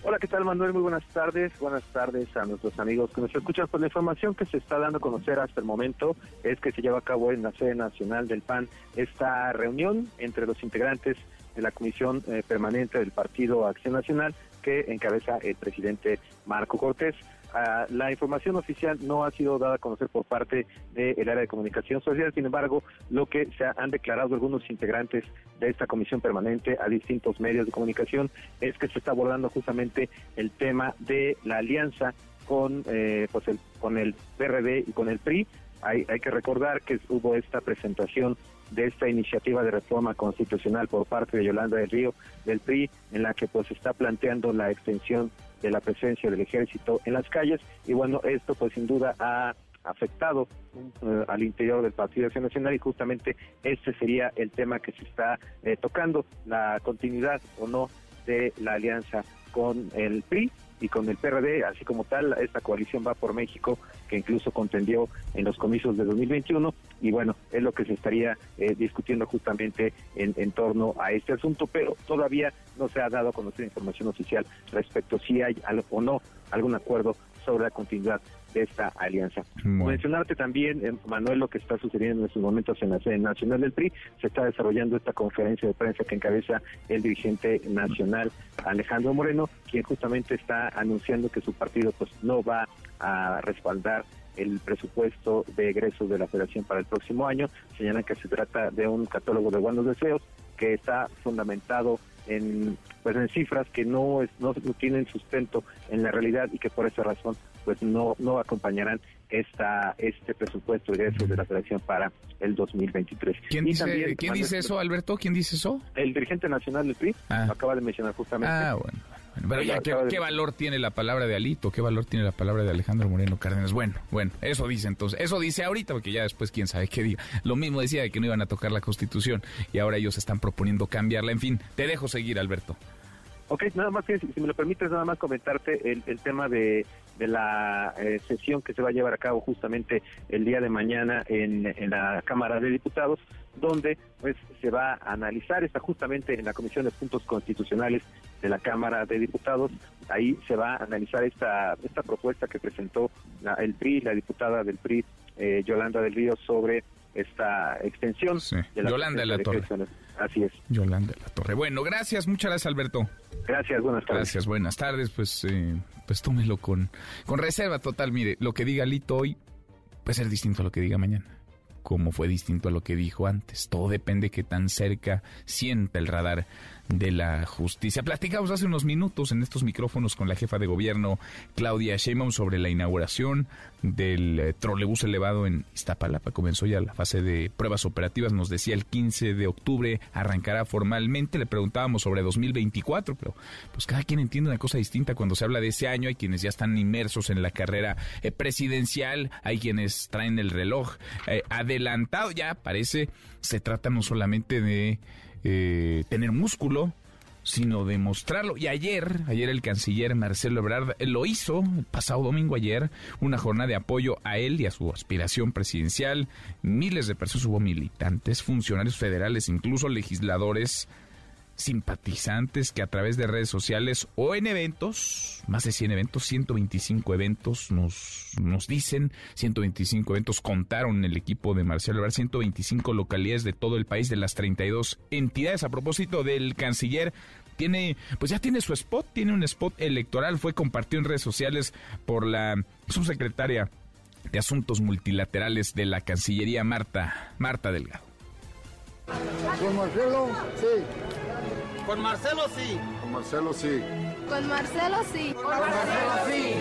Hola, ¿qué tal Manuel? Muy buenas tardes. Buenas tardes a nuestros amigos que nos escuchan. Pues la información que se está dando a conocer hasta el momento es que se lleva a cabo en la sede nacional del PAN esta reunión entre los integrantes de la Comisión eh, Permanente del Partido Acción Nacional que encabeza el presidente Marco Cortés. Ah, la información oficial no ha sido dada a conocer por parte del área de comunicación social, sin embargo, lo que se han declarado algunos integrantes de esta comisión permanente a distintos medios de comunicación es que se está abordando justamente el tema de la alianza con, eh, pues el, con el PRD y con el PRI. Hay, hay que recordar que hubo esta presentación de esta iniciativa de reforma constitucional por parte de Yolanda del Río del PRI, en la que pues está planteando la extensión de la presencia del ejército en las calles. Y bueno, esto pues sin duda ha afectado eh, al interior del Partido Acción Nacional y justamente este sería el tema que se está eh, tocando, la continuidad o no de la alianza con el PRI y con el PRD, así como tal, esta coalición va por México, que incluso contendió en los comicios de 2021, y bueno, es lo que se estaría eh, discutiendo justamente en, en, torno a este asunto, pero todavía no se ha dado a conocer información oficial respecto si hay o no algún acuerdo sobre la continuidad de esta alianza. Mencionarte también, eh, Manuel, lo que está sucediendo en estos momentos en la sede nacional del PRI. Se está desarrollando esta conferencia de prensa que encabeza el dirigente nacional Alejandro Moreno, quien justamente está anunciando que su partido pues no va a respaldar el presupuesto de egresos de la Federación para el próximo año. Señalan que se trata de un catálogo de buenos deseos que está fundamentado en pues en cifras que no, es, no, tienen sustento en la realidad y que por esa razón pues no no acompañarán esta este presupuesto de de la federación para el 2023. ¿Quién, dice, ¿quién dice eso, Alberto? ¿Quién dice eso? El dirigente nacional del PRI, ah. lo acaba de mencionar justamente. Ah, bueno. Pero ya, ¿qué, valor tiene la palabra de Alito? ¿Qué valor tiene la palabra de Alejandro Moreno Cárdenas? Bueno, bueno, eso dice entonces. Eso dice ahorita, porque ya después quién sabe qué diga. Lo mismo decía de que no iban a tocar la Constitución y ahora ellos están proponiendo cambiarla. En fin, te dejo seguir, Alberto. Ok, nada más que si, me lo permites, nada más comentarte el, tema de, la eh, sesión que se va a llevar a cabo justamente el día de mañana en, en la Cámara de Diputados, donde pues se va a analizar, está justamente en la Comisión de Puntos Constitucionales de la Cámara de Diputados, ahí se va a analizar esta, esta propuesta que presentó el PRI, la diputada del PRI, eh, Yolanda del Río, sobre esta extensión de la Yolanda de la Torre. Así es. Yolanda de la Torre. Bueno, gracias, muchas gracias Alberto. Gracias, buenas tardes. Gracias, buenas tardes. Pues, eh, pues tómelo con, con reserva total. Mire, lo que diga Lito hoy puede ser distinto a lo que diga mañana como fue distinto a lo que dijo antes. Todo depende de qué tan cerca sienta el radar de la justicia. Platicamos hace unos minutos en estos micrófonos con la jefa de gobierno Claudia Sheinbaum sobre la inauguración del eh, trolebús elevado en Iztapalapa. Comenzó ya la fase de pruebas operativas, nos decía el 15 de octubre arrancará formalmente. Le preguntábamos sobre 2024, pero pues cada quien entiende una cosa distinta cuando se habla de ese año. Hay quienes ya están inmersos en la carrera eh, presidencial, hay quienes traen el reloj eh, adelantado. Ya parece, se trata no solamente de eh, tener músculo, sino demostrarlo. Y ayer, ayer el canciller Marcelo Ebrard lo hizo, el pasado domingo ayer, una jornada de apoyo a él y a su aspiración presidencial. Miles de personas hubo militantes, funcionarios federales, incluso legisladores simpatizantes que a través de redes sociales o en eventos, más de 100 eventos, 125 eventos nos, nos dicen, 125 eventos contaron el equipo de Marcelo Ebrard, 125 localidades de todo el país, de las 32 entidades. A propósito del canciller, tiene, pues ya tiene su spot, tiene un spot electoral, fue compartido en redes sociales por la subsecretaria de Asuntos Multilaterales de la Cancillería, Marta, Marta Delgado. Con Marcelo, sí. Con Marcelo sí. Con Marcelo sí. Con Marcelo sí. Con Marcelo sí.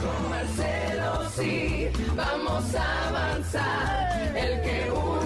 Con Marcelo sí. Vamos a avanzar. El que une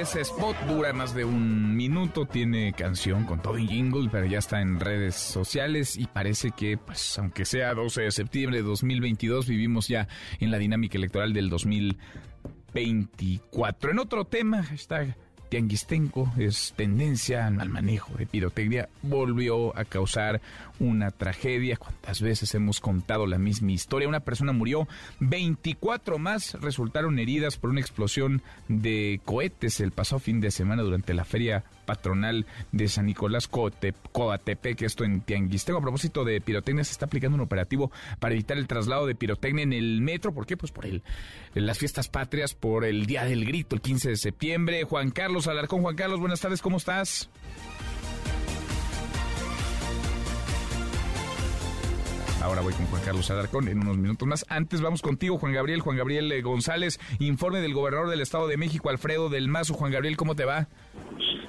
ese spot, dura más de un minuto, tiene canción con todo y jingle, pero ya está en redes sociales y parece que, pues, aunque sea 12 de septiembre de 2022, vivimos ya en la dinámica electoral del 2024. En otro tema, hashtag Tianguistenco es tendencia al manejo de pirotecnia, volvió a causar una tragedia. ¿Cuántas veces hemos contado la misma historia? Una persona murió, 24 más resultaron heridas por una explosión de cohetes el pasado fin de semana durante la feria patronal de San Nicolás Coatepec, esto en Tianguistenco. A propósito de pirotecnia, se está aplicando un operativo para evitar el traslado de pirotecnia en el metro. ¿Por qué? Pues por el, las fiestas patrias, por el Día del Grito, el 15 de septiembre. Juan Carlos Alarcón. Juan Carlos, buenas tardes, ¿cómo estás? Ahora voy con Juan Carlos Alarcón en unos minutos más. Antes vamos contigo, Juan Gabriel. Juan Gabriel eh, González, informe del gobernador del Estado de México, Alfredo del Mazo. Juan Gabriel, ¿cómo te va?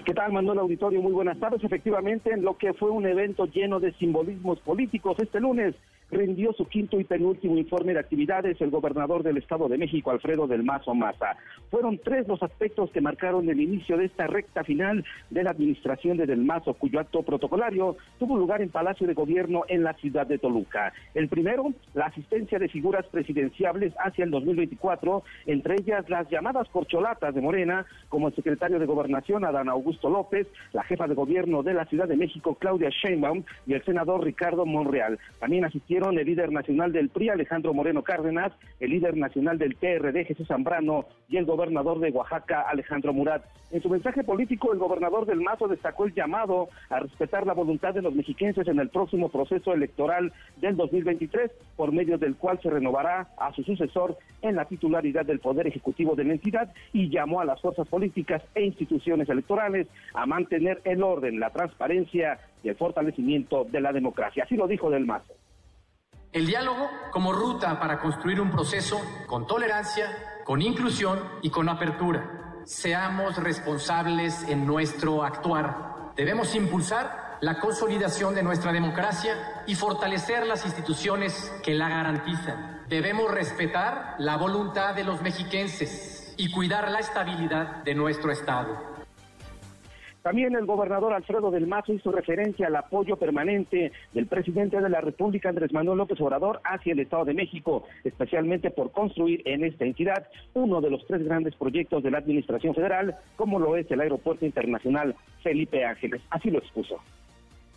¿Qué tal, Manuel Auditorio? Muy buenas tardes. Efectivamente, en lo que fue un evento lleno de simbolismos políticos este lunes, rindió su quinto y penúltimo informe de actividades el gobernador del Estado de México, Alfredo del Mazo Maza. Fueron tres los aspectos que marcaron el inicio de esta recta final de la administración de Del Mazo, cuyo acto protocolario tuvo lugar en Palacio de Gobierno en la ciudad de Toluca. El primero, la asistencia de figuras presidenciables hacia el 2024, entre ellas las llamadas corcholatas de Morena, como el secretario de Gobernación, Adán Augusto López, la jefa de gobierno de la Ciudad de México, Claudia Sheinbaum, y el senador Ricardo Monreal. También asistieron el líder nacional del PRI, Alejandro Moreno Cárdenas, el líder nacional del PRD, Jesús Zambrano, y el gobernador de Oaxaca, Alejandro Murat. En su mensaje político, el gobernador del Mazo destacó el llamado a respetar la voluntad de los mexiquenses en el próximo proceso electoral del 2023, por medio del cual se renovará a su sucesor en la titularidad del Poder Ejecutivo de la entidad y llamó a las fuerzas políticas e instituciones electorales a mantener el orden, la transparencia y el fortalecimiento de la democracia. Así lo dijo del Mazo. El diálogo como ruta para construir un proceso con tolerancia, con inclusión y con apertura. Seamos responsables en nuestro actuar. Debemos impulsar la consolidación de nuestra democracia y fortalecer las instituciones que la garantizan. Debemos respetar la voluntad de los mexiquenses y cuidar la estabilidad de nuestro Estado. También el gobernador Alfredo del Mazo hizo referencia al apoyo permanente del presidente de la República, Andrés Manuel López Obrador, hacia el Estado de México, especialmente por construir en esta entidad uno de los tres grandes proyectos de la Administración Federal, como lo es el Aeropuerto Internacional Felipe Ángeles. Así lo expuso.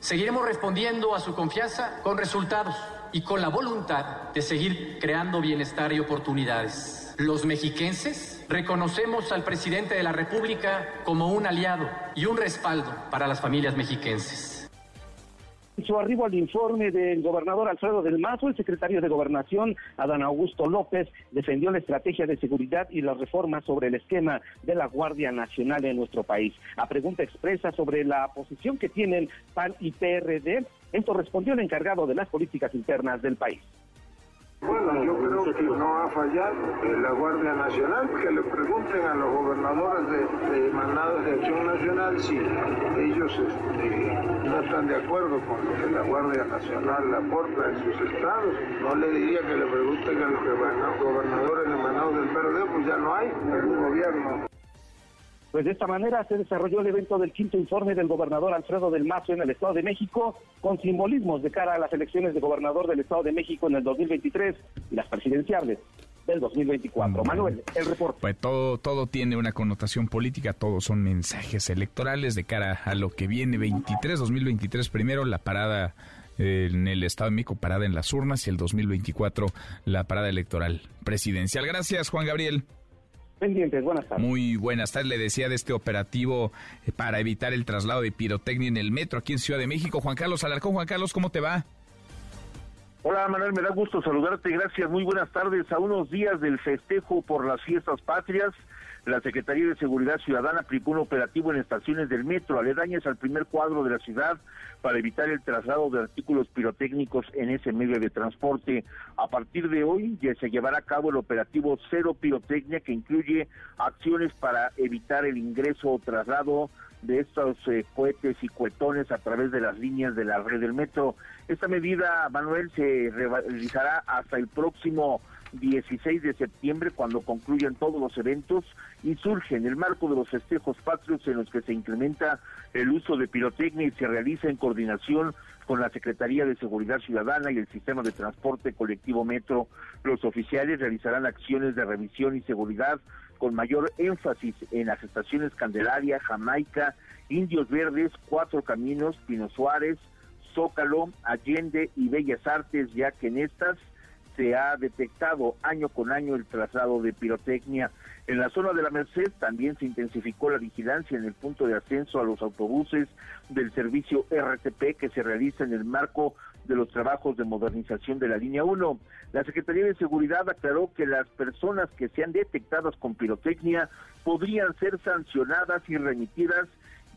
Seguiremos respondiendo a su confianza con resultados y con la voluntad de seguir creando bienestar y oportunidades. Los mexiquenses Reconocemos al presidente de la República como un aliado y un respaldo para las familias mexiquenses. En su arribo al informe del gobernador Alfredo del Mazo, el secretario de Gobernación, Adán Augusto López, defendió la estrategia de seguridad y las reformas sobre el esquema de la Guardia Nacional en nuestro país. A pregunta expresa sobre la posición que tienen PAN y PRD, esto respondió el encargado de las políticas internas del país. Bueno, yo creo que no ha fallado la Guardia Nacional, que le pregunten a los gobernadores de, mandados de Acción Nacional si ellos este, no están de acuerdo con lo que la Guardia Nacional aporta en sus estados. No le diría que le pregunten a los gobernadores de mandados del PRD, pues ya no hay ningún gobierno. Pues de esta manera se desarrolló el evento del quinto informe del gobernador Alfredo del Mazo en el Estado de México, con simbolismos de cara a las elecciones de gobernador del Estado de México en el 2023 y las presidenciales del 2024. Manuel, el reporte. Pues todo, todo tiene una connotación política, todos son mensajes electorales de cara a lo que viene 23, 2023 primero, la parada en el Estado de México, parada en las urnas y el 2024 la parada electoral presidencial. Gracias, Juan Gabriel pendientes. Buenas tardes. Muy buenas tardes. Le decía de este operativo eh, para evitar el traslado de pirotecnia en el metro aquí en Ciudad de México. Juan Carlos Alarcón. Juan Carlos, ¿cómo te va? Hola Manuel, me da gusto saludarte. Gracias. Muy buenas tardes. A unos días del festejo por las fiestas patrias, la Secretaría de Seguridad Ciudadana aplicó un operativo en estaciones del metro aledañas al primer cuadro de la ciudad para evitar el traslado de artículos pirotécnicos en ese medio de transporte. A partir de hoy ya se llevará a cabo el operativo Cero Pirotecnia que incluye acciones para evitar el ingreso o traslado de estos eh, cohetes y cuetones a través de las líneas de la red del metro. Esta medida, Manuel, se realizará hasta el próximo 16 de septiembre, cuando concluyan todos los eventos y surge en el marco de los festejos patrios en los que se incrementa el uso de pirotecnia y se realiza en coordinación con la Secretaría de Seguridad Ciudadana y el Sistema de Transporte Colectivo Metro. Los oficiales realizarán acciones de revisión y seguridad con mayor énfasis en las estaciones Candelaria, Jamaica, Indios Verdes, Cuatro Caminos, Pino Suárez, Zócalo, Allende y Bellas Artes, ya que en estas se ha detectado año con año el traslado de pirotecnia. En la zona de la Merced también se intensificó la vigilancia en el punto de ascenso a los autobuses del servicio RTP que se realiza en el marco de los trabajos de modernización de la línea 1. La Secretaría de Seguridad aclaró que las personas que sean detectadas con pirotecnia podrían ser sancionadas y remitidas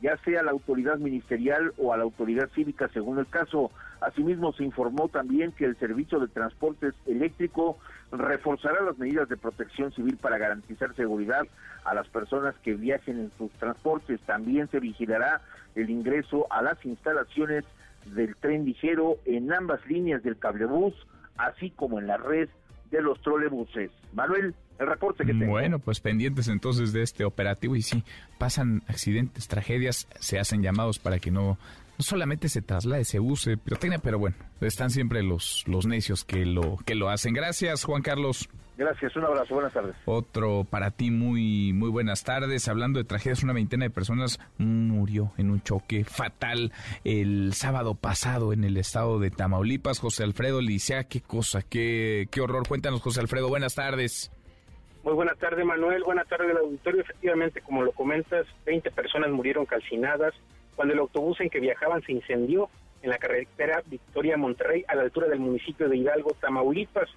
ya sea la autoridad ministerial o a la autoridad cívica según el caso. Asimismo, se informó también que el Servicio de Transportes Eléctrico reforzará las medidas de protección civil para garantizar seguridad a las personas que viajen en sus transportes. También se vigilará el ingreso a las instalaciones del tren ligero en ambas líneas del cablebús, así como en la red de los trolebuses. Manuel, el reporte que tengo. Bueno, pues pendientes entonces de este operativo y sí, pasan accidentes, tragedias, se hacen llamados para que no no solamente se traslade, se use pirotecnia, pero bueno, están siempre los, los necios que lo, que lo hacen. Gracias, Juan Carlos. Gracias, un abrazo, buenas tardes. Otro para ti, muy, muy buenas tardes. Hablando de tragedias, una veintena de personas murió en un choque fatal el sábado pasado en el estado de Tamaulipas. José Alfredo Licea, qué cosa, qué, qué horror. Cuéntanos, José Alfredo, buenas tardes. Muy buenas tardes, Manuel. Buenas tardes al auditorio. Efectivamente, como lo comentas, 20 personas murieron calcinadas cuando el autobús en que viajaban se incendió en la carretera Victoria-Monterrey a la altura del municipio de Hidalgo, Tamaulipas.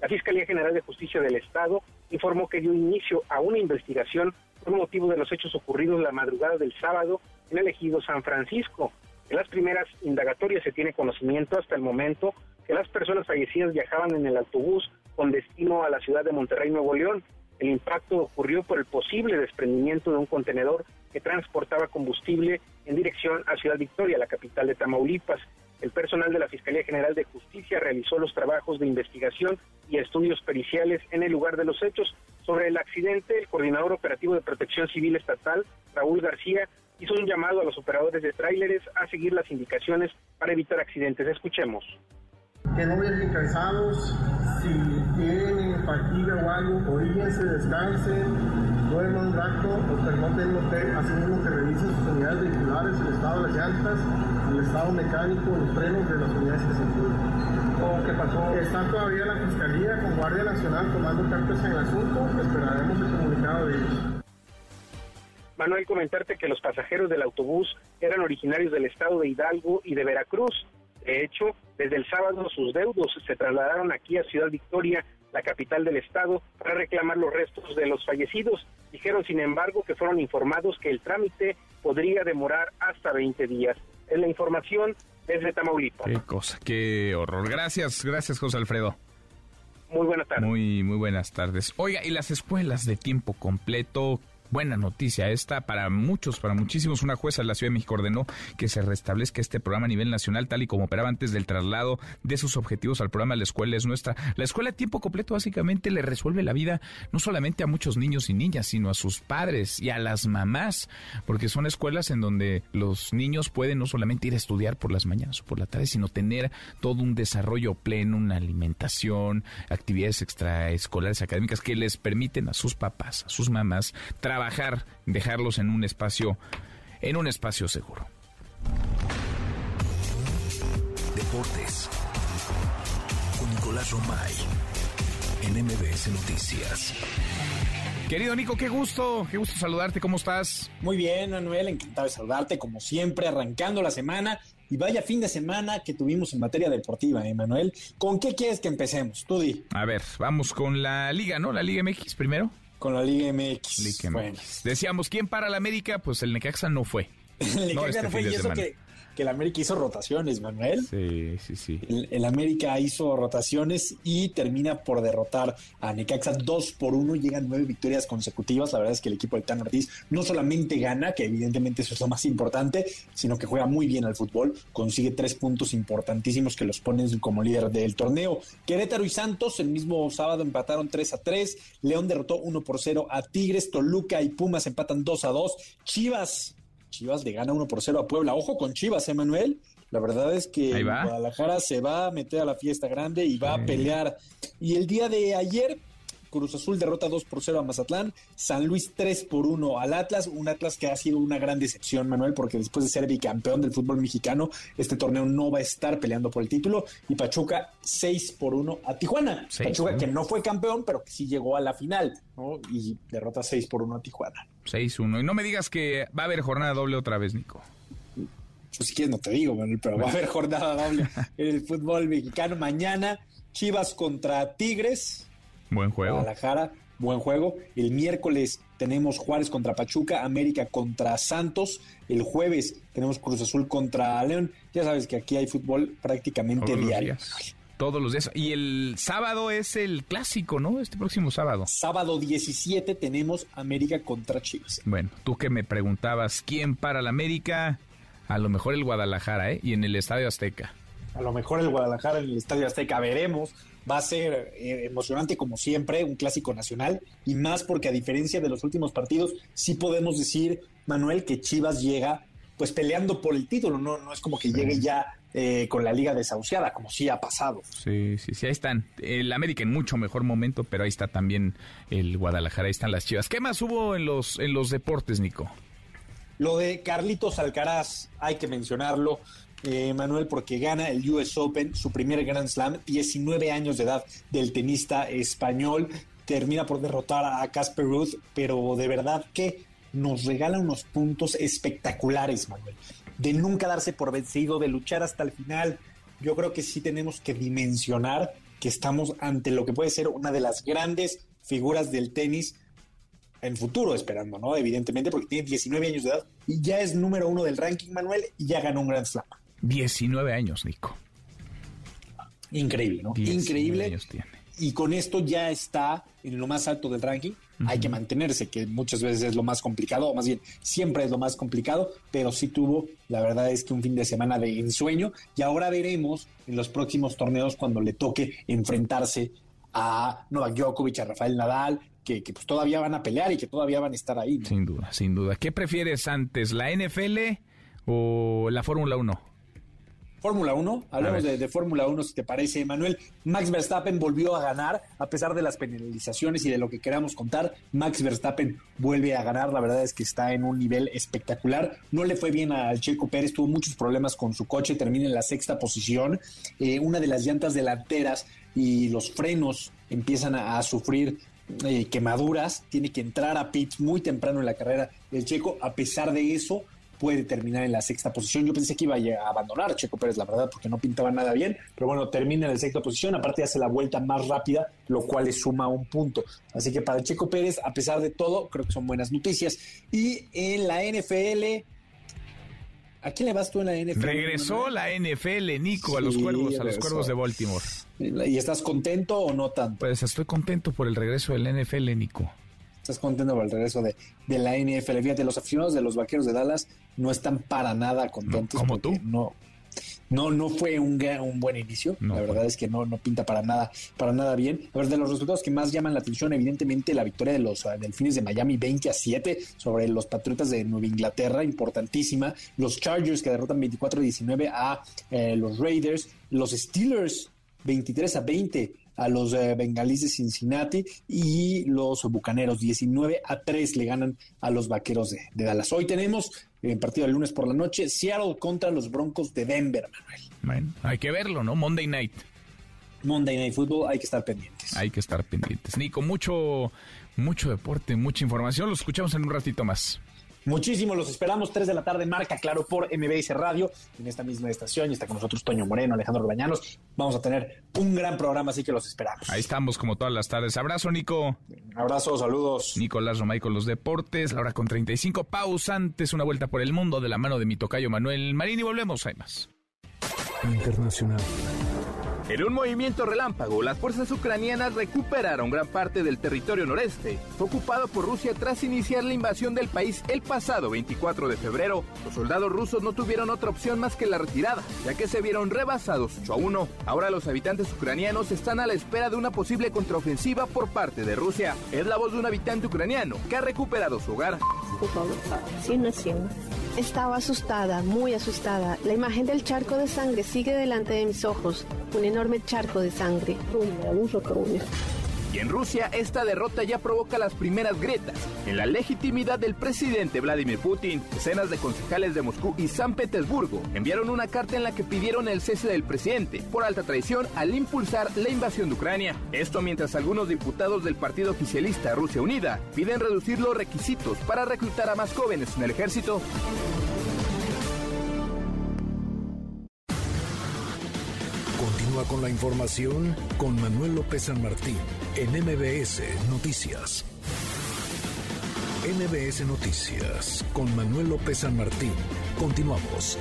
La Fiscalía General de Justicia del Estado informó que dio inicio a una investigación por motivo de los hechos ocurridos la madrugada del sábado en el ejido San Francisco. En las primeras indagatorias se tiene conocimiento hasta el momento que las personas fallecidas viajaban en el autobús con destino a la ciudad de Monterrey, Nuevo León. El impacto ocurrió por el posible desprendimiento de un contenedor que transportaba combustible en dirección a Ciudad Victoria, la capital de Tamaulipas. El personal de la Fiscalía General de Justicia realizó los trabajos de investigación y estudios periciales en el lugar de los hechos. Sobre el accidente, el coordinador operativo de protección civil estatal, Raúl García, hizo un llamado a los operadores de tráileres a seguir las indicaciones para evitar accidentes. Escuchemos que no viajen cansados, si tienen fatiga o algo, oríguense, descansen, duerman un rato, o en hotel, así mismo que revisen sus unidades vehiculares, el estado de las llantas, el estado mecánico, los frenos de las unidades que se ¿O qué pasó? Está todavía la Fiscalía con Guardia Nacional tomando cartas en el asunto. Esperaremos el comunicado de ellos. Manuel, comentarte que los pasajeros del autobús eran originarios del estado de Hidalgo y de Veracruz. De hecho, desde el sábado sus deudos se trasladaron aquí a Ciudad Victoria, la capital del estado, para reclamar los restos de los fallecidos. Dijeron, sin embargo, que fueron informados que el trámite podría demorar hasta 20 días. La información desde Tamaulipas. Qué cosa, qué horror. Gracias, gracias José Alfredo. Muy buenas tardes. Muy, muy buenas tardes. Oiga, ¿y las escuelas de tiempo completo Buena noticia esta para muchos, para muchísimos. Una jueza de la Ciudad de México ordenó que se restablezca este programa a nivel nacional tal y como operaba antes del traslado de sus objetivos al programa La Escuela es Nuestra. La escuela a tiempo completo básicamente le resuelve la vida no solamente a muchos niños y niñas, sino a sus padres y a las mamás, porque son escuelas en donde los niños pueden no solamente ir a estudiar por las mañanas o por la tarde, sino tener todo un desarrollo pleno, una alimentación, actividades extraescolares académicas que les permiten a sus papás, a sus mamás, trabajar trabajar, dejarlos en un espacio, en un espacio seguro. Deportes. Con Nicolás Romay. En MBS Noticias. Querido Nico, qué gusto, qué gusto saludarte, ¿cómo estás? Muy bien, Manuel, encantado de saludarte, como siempre, arrancando la semana. Y vaya fin de semana que tuvimos en materia deportiva, ¿eh, Manuel? ¿Con qué quieres que empecemos? Tú di. A ver, vamos con la Liga, ¿no? La Liga MX primero. Con la Liga MX. Liga MX. Decíamos, ¿quién para la América? Pues el Necaxa no fue. [LAUGHS] el Necaxa no, este fue y eso que, que el América hizo rotaciones, Manuel. Sí, sí, sí. El, América hizo rotaciones y termina por derrotar a Necaxa 2 por 1. Llegan nueve victorias consecutivas. La verdad es que el equipo del Tan Ortiz no solamente gana, que evidentemente eso es lo más importante, sino que juega muy bien al fútbol. Consigue tres puntos importantísimos que los ponen como líder del torneo. Querétaro y Santos el mismo sábado empataron 3 a 3. León derrotó 1 por 0 a Tigres. Toluca y Pumas empatan 2 a 2. Chivas Chivas le gana 1 por 0 a Puebla. Ojo con Chivas, Emanuel. La verdad es que Guadalajara se va a meter a la fiesta grande y va a pelear. Y el día de ayer, Cruz Azul derrota 2 por 0 a Mazatlán, San Luis 3 por 1 al Atlas, un Atlas que ha sido una gran decepción, Manuel, porque después de ser bicampeón del fútbol mexicano, este torneo no va a estar peleando por el título, y Pachuca 6 por 1 a Tijuana. Pachuca que no fue campeón, pero que sí llegó a la final, ¿no? Y derrota 6 por 1 a Tijuana. 6-1. Y no me digas que va a haber jornada doble otra vez, Nico. Pues si quieres no te digo, Manuel, pero va a haber jornada doble [LAUGHS] en el fútbol mexicano mañana. Chivas contra Tigres. Buen juego. Guadalajara, buen juego. El miércoles tenemos Juárez contra Pachuca, América contra Santos. El jueves tenemos Cruz Azul contra León. Ya sabes que aquí hay fútbol prácticamente diario. Todos los días. Y el sábado es el clásico, ¿no? Este próximo sábado. Sábado 17 tenemos América contra Chivas. Bueno, tú que me preguntabas quién para la América, a lo mejor el Guadalajara, ¿eh? Y en el Estadio Azteca. A lo mejor el Guadalajara en el Estadio Azteca, veremos. Va a ser eh, emocionante como siempre, un clásico nacional, y más porque a diferencia de los últimos partidos, sí podemos decir, Manuel, que Chivas llega pues peleando por el título, no, no es como que llegue ya eh, con la liga desahuciada, como sí ha pasado. Sí, sí, sí, ahí están. El América en mucho mejor momento, pero ahí está también el Guadalajara, ahí están las chivas. ¿Qué más hubo en los, en los deportes, Nico? Lo de Carlitos Alcaraz, hay que mencionarlo. Eh, Manuel, porque gana el US Open, su primer Grand Slam, 19 años de edad del tenista español, termina por derrotar a Casper Ruth, pero de verdad que nos regala unos puntos espectaculares, Manuel, de nunca darse por vencido, de luchar hasta el final. Yo creo que sí tenemos que dimensionar que estamos ante lo que puede ser una de las grandes figuras del tenis en futuro, esperando, ¿no? Evidentemente, porque tiene 19 años de edad y ya es número uno del ranking, Manuel, y ya ganó un Grand Slam. 19 años, Nico. Increíble, ¿no? Increíble. Años tiene. Y con esto ya está en lo más alto del ranking hay que mantenerse, que muchas veces es lo más complicado, o más bien siempre es lo más complicado, pero sí tuvo, la verdad es que un fin de semana de ensueño y ahora veremos en los próximos torneos cuando le toque enfrentarse a Novak Djokovic, a Rafael Nadal, que, pues todavía van a pelear y que todavía van a estar ahí. Sin duda, sin duda. ¿Qué prefieres antes, la NFL o la Fórmula 1? Fórmula 1, hablemos de, de Fórmula 1 si te parece, Manuel. Max Verstappen volvió a ganar, a pesar de las penalizaciones y de lo que queramos contar. Max Verstappen vuelve a ganar, la verdad es que está en un nivel espectacular. No le fue bien al Checo Pérez, tuvo muchos problemas con su coche, termina en la sexta posición. Eh, una de las llantas delanteras y los frenos empiezan a, a sufrir eh, quemaduras, tiene que entrar a pits muy temprano en la carrera del Checo, a pesar de eso puede terminar en la sexta posición. Yo pensé que iba a abandonar Checo Pérez, la verdad, porque no pintaba nada bien, pero bueno, termina en la sexta posición, aparte hace la vuelta más rápida, lo cual le suma un punto. Así que para Checo Pérez, a pesar de todo, creo que son buenas noticias. Y en la NFL, ¿a quién le vas tú en la NFL? Regresó la NFL, Nico, a los cuervos, a los cuervos de Baltimore. ¿Y estás contento o no tanto? Pues estoy contento por el regreso del NFL, Nico. Estás contento por el regreso de, de la NFL. Fíjate, los aficionados de los vaqueros de Dallas no están para nada contentos. ¿Como porque No, no, no fue un, un buen inicio. No la verdad es que no, no pinta para nada, para nada bien. A ver, de los resultados que más llaman la atención, evidentemente la victoria de los ah, Delfines de Miami 20 a 7 sobre los Patriotas de Nueva Inglaterra, importantísima. Los Chargers que derrotan 24 a 19 a eh, los Raiders. Los Steelers 23 a 20 a los eh, bengalíes de Cincinnati y los bucaneros 19 a 3 le ganan a los vaqueros de, de Dallas. Hoy tenemos en partido el lunes por la noche Seattle contra los Broncos de Denver, Manuel. Bueno, hay que verlo, ¿no? Monday Night. Monday Night Football, hay que estar pendientes. Hay que estar pendientes. Nico, mucho, mucho deporte, mucha información. Lo escuchamos en un ratito más. Muchísimo, los esperamos 3 de la tarde, marca claro por MBS Radio, en esta misma estación, y está con nosotros Toño Moreno, Alejandro Bañanos. Vamos a tener un gran programa, así que los esperamos. Ahí estamos como todas las tardes. Abrazo, Nico. Abrazos, saludos. Nicolás Romay con los deportes, la hora con 35. Pausa antes, una vuelta por el mundo de la mano de mi tocayo Manuel Marín y volvemos. Hay más. Internacional. En un movimiento relámpago, las fuerzas ucranianas recuperaron gran parte del territorio noreste, ocupado por Rusia tras iniciar la invasión del país el pasado 24 de febrero. Los soldados rusos no tuvieron otra opción más que la retirada, ya que se vieron rebasados 8 a 1. Ahora los habitantes ucranianos están a la espera de una posible contraofensiva por parte de Rusia. Es la voz de un habitante ucraniano que ha recuperado su hogar. Estaba asustada, muy asustada. La imagen del charco de sangre sigue delante de mis ojos. Enorme charco de sangre. Y en Rusia, esta derrota ya provoca las primeras grietas en la legitimidad del presidente Vladimir Putin. Decenas de concejales de Moscú y San Petersburgo enviaron una carta en la que pidieron el cese del presidente por alta traición al impulsar la invasión de Ucrania. Esto mientras algunos diputados del partido oficialista Rusia Unida piden reducir los requisitos para reclutar a más jóvenes en el ejército. Con la información con Manuel López San Martín en MBS Noticias. MBS Noticias con Manuel López San Martín. Continuamos.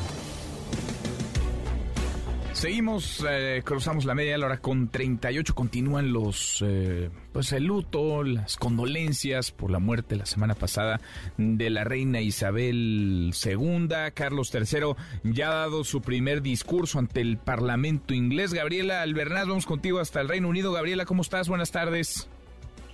Seguimos, eh, cruzamos la media hora con 38. Continúan los, eh, pues el luto, las condolencias por la muerte la semana pasada de la reina Isabel II. Carlos III ya ha dado su primer discurso ante el Parlamento inglés. Gabriela Albernaz, vamos contigo hasta el Reino Unido. Gabriela, ¿cómo estás? Buenas tardes.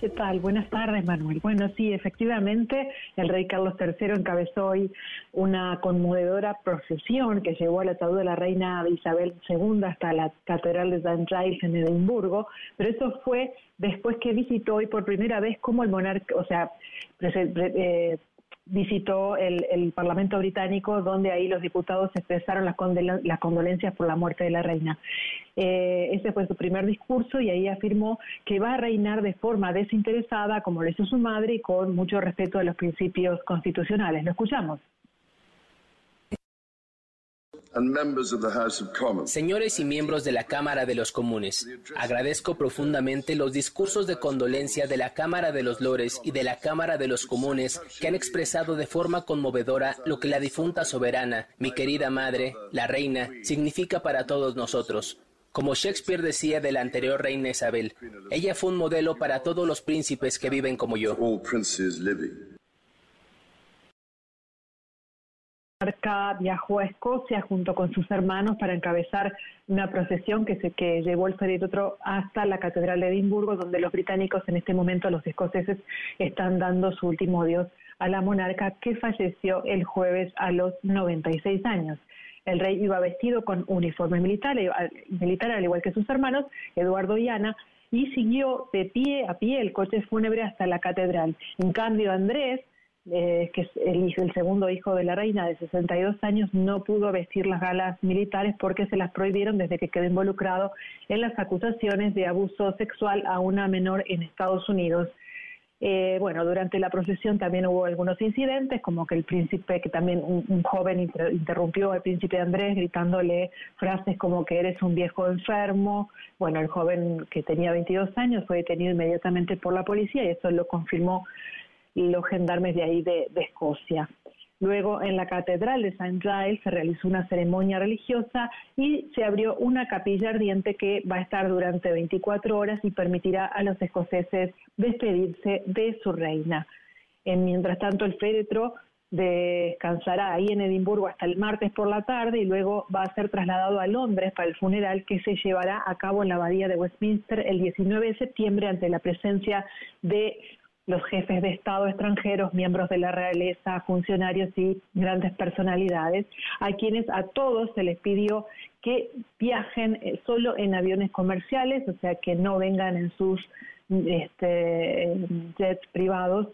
¿Qué tal? Buenas tardes, Manuel. Bueno, sí, efectivamente, el rey Carlos III encabezó hoy una conmovedora procesión que llevó al ataúd de la reina Isabel II hasta la Catedral de St. Giles en Edimburgo, pero eso fue después que visitó hoy por primera vez como el monarca, o sea, eh, visitó el, el Parlamento británico, donde ahí los diputados expresaron las, condol- las condolencias por la muerte de la reina. Eh, ese fue su primer discurso y ahí afirmó que va a reinar de forma desinteresada, como lo hizo su madre, y con mucho respeto de los principios constitucionales. Lo escuchamos. Señores y miembros de la Cámara de los Comunes, agradezco profundamente los discursos de condolencia de la Cámara de los Lores y de la Cámara de los Comunes que han expresado de forma conmovedora lo que la difunta soberana, mi querida madre, la reina, significa para todos nosotros. Como Shakespeare decía de la anterior reina Isabel, ella fue un modelo para todos los príncipes que viven como yo. Monarca viajó a Escocia junto con sus hermanos para encabezar una procesión que se que llevó el féretro hasta la Catedral de Edimburgo, donde los británicos en este momento, los escoceses, están dando su último adiós a la monarca que falleció el jueves a los 96 años. El rey iba vestido con uniforme militar, eh, militar al igual que sus hermanos, Eduardo y Ana, y siguió de pie a pie el coche fúnebre hasta la catedral. En cambio, Andrés, eh, que es el, el, segundo hijo de la reina de 62 años, no pudo vestir las galas militares porque se las prohibieron desde que quedó involucrado en las acusaciones de abuso sexual a una menor en Estados Unidos. Eh, bueno, durante la procesión también hubo algunos incidentes, como que el príncipe, que también un, joven interrumpió al príncipe Andrés gritándole frases como que eres un viejo enfermo. Bueno, el joven que tenía 22 años fue detenido inmediatamente por la policía y eso lo confirmó los gendarmes de ahí de, Escocia. Luego, en la Catedral de St. Giles se realizó una ceremonia religiosa y se abrió una capilla ardiente que va a estar durante 24 horas y permitirá a los escoceses despedirse de su reina. En, mientras tanto, el féretro descansará ahí en Edimburgo hasta el martes por la tarde y luego va a ser trasladado a Londres para el funeral que se llevará a cabo en la abadía de Westminster el 19 de septiembre ante la presencia de los jefes de Estado extranjeros, miembros de la realeza, funcionarios y grandes personalidades, a quienes a todos se les pidió que viajen eh, solo en aviones comerciales, o sea, que no vengan en sus este, jets privados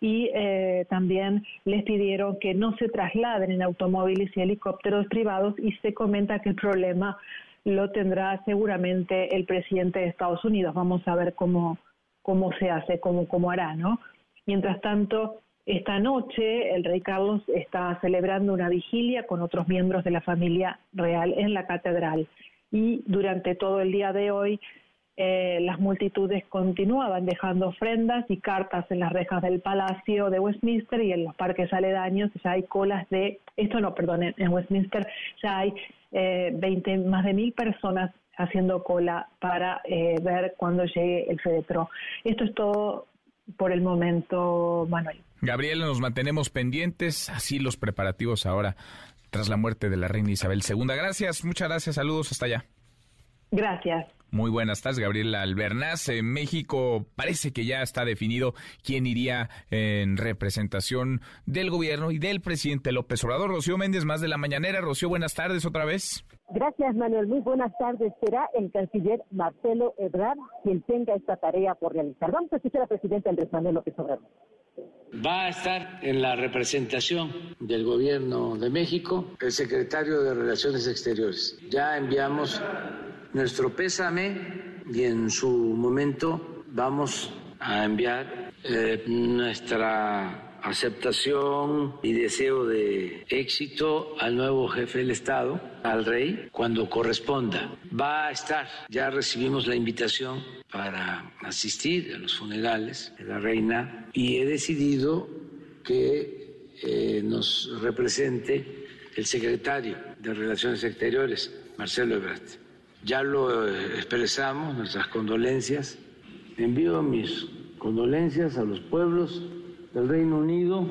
y eh, también les pidieron que no se trasladen en automóviles y helicópteros privados y se comenta que el problema lo tendrá seguramente el presidente de Estados Unidos. Vamos a ver cómo, cómo se hace, cómo, cómo hará, ¿no? Mientras tanto, esta noche el rey Carlos está celebrando una vigilia con otros miembros de la familia real en la catedral y durante todo el día de hoy eh, las multitudes continuaban dejando ofrendas y cartas en las rejas del Palacio de Westminster y en los parques aledaños ya hay colas de, esto no, perdón, en Westminster ya hay eh, 20, más de mil personas haciendo cola para eh, ver cuando llegue el féretro. Esto es todo por el momento, Manuel. Gabriel, nos mantenemos pendientes, así los preparativos ahora tras la muerte de la reina Isabel II. Gracias, muchas gracias, saludos hasta allá. Gracias. Muy buenas tardes, Gabriela Albernaz. En México parece que ya está definido quién iría en representación del gobierno y del presidente López Obrador. Rocío Méndez, más de la mañanera. Rocío, buenas tardes otra vez. Gracias, Manuel. Muy buenas tardes. Será el canciller Marcelo Ebrard quien tenga esta tarea por realizar. Vamos a escuchar al presidente Andrés Manuel López Obrador. Va a estar en la representación del gobierno de México el secretario de Relaciones Exteriores. Ya enviamos nuestro pésame y en su momento vamos a enviar eh, nuestra aceptación y deseo de éxito al nuevo jefe del Estado, al rey, cuando corresponda. Va a estar, ya recibimos la invitación para asistir a los funerales de la reina y he decidido que eh, nos represente el secretario de Relaciones Exteriores, Marcelo Ebrard. Ya lo expresamos, nuestras condolencias. Envío mis condolencias a los pueblos del Reino Unido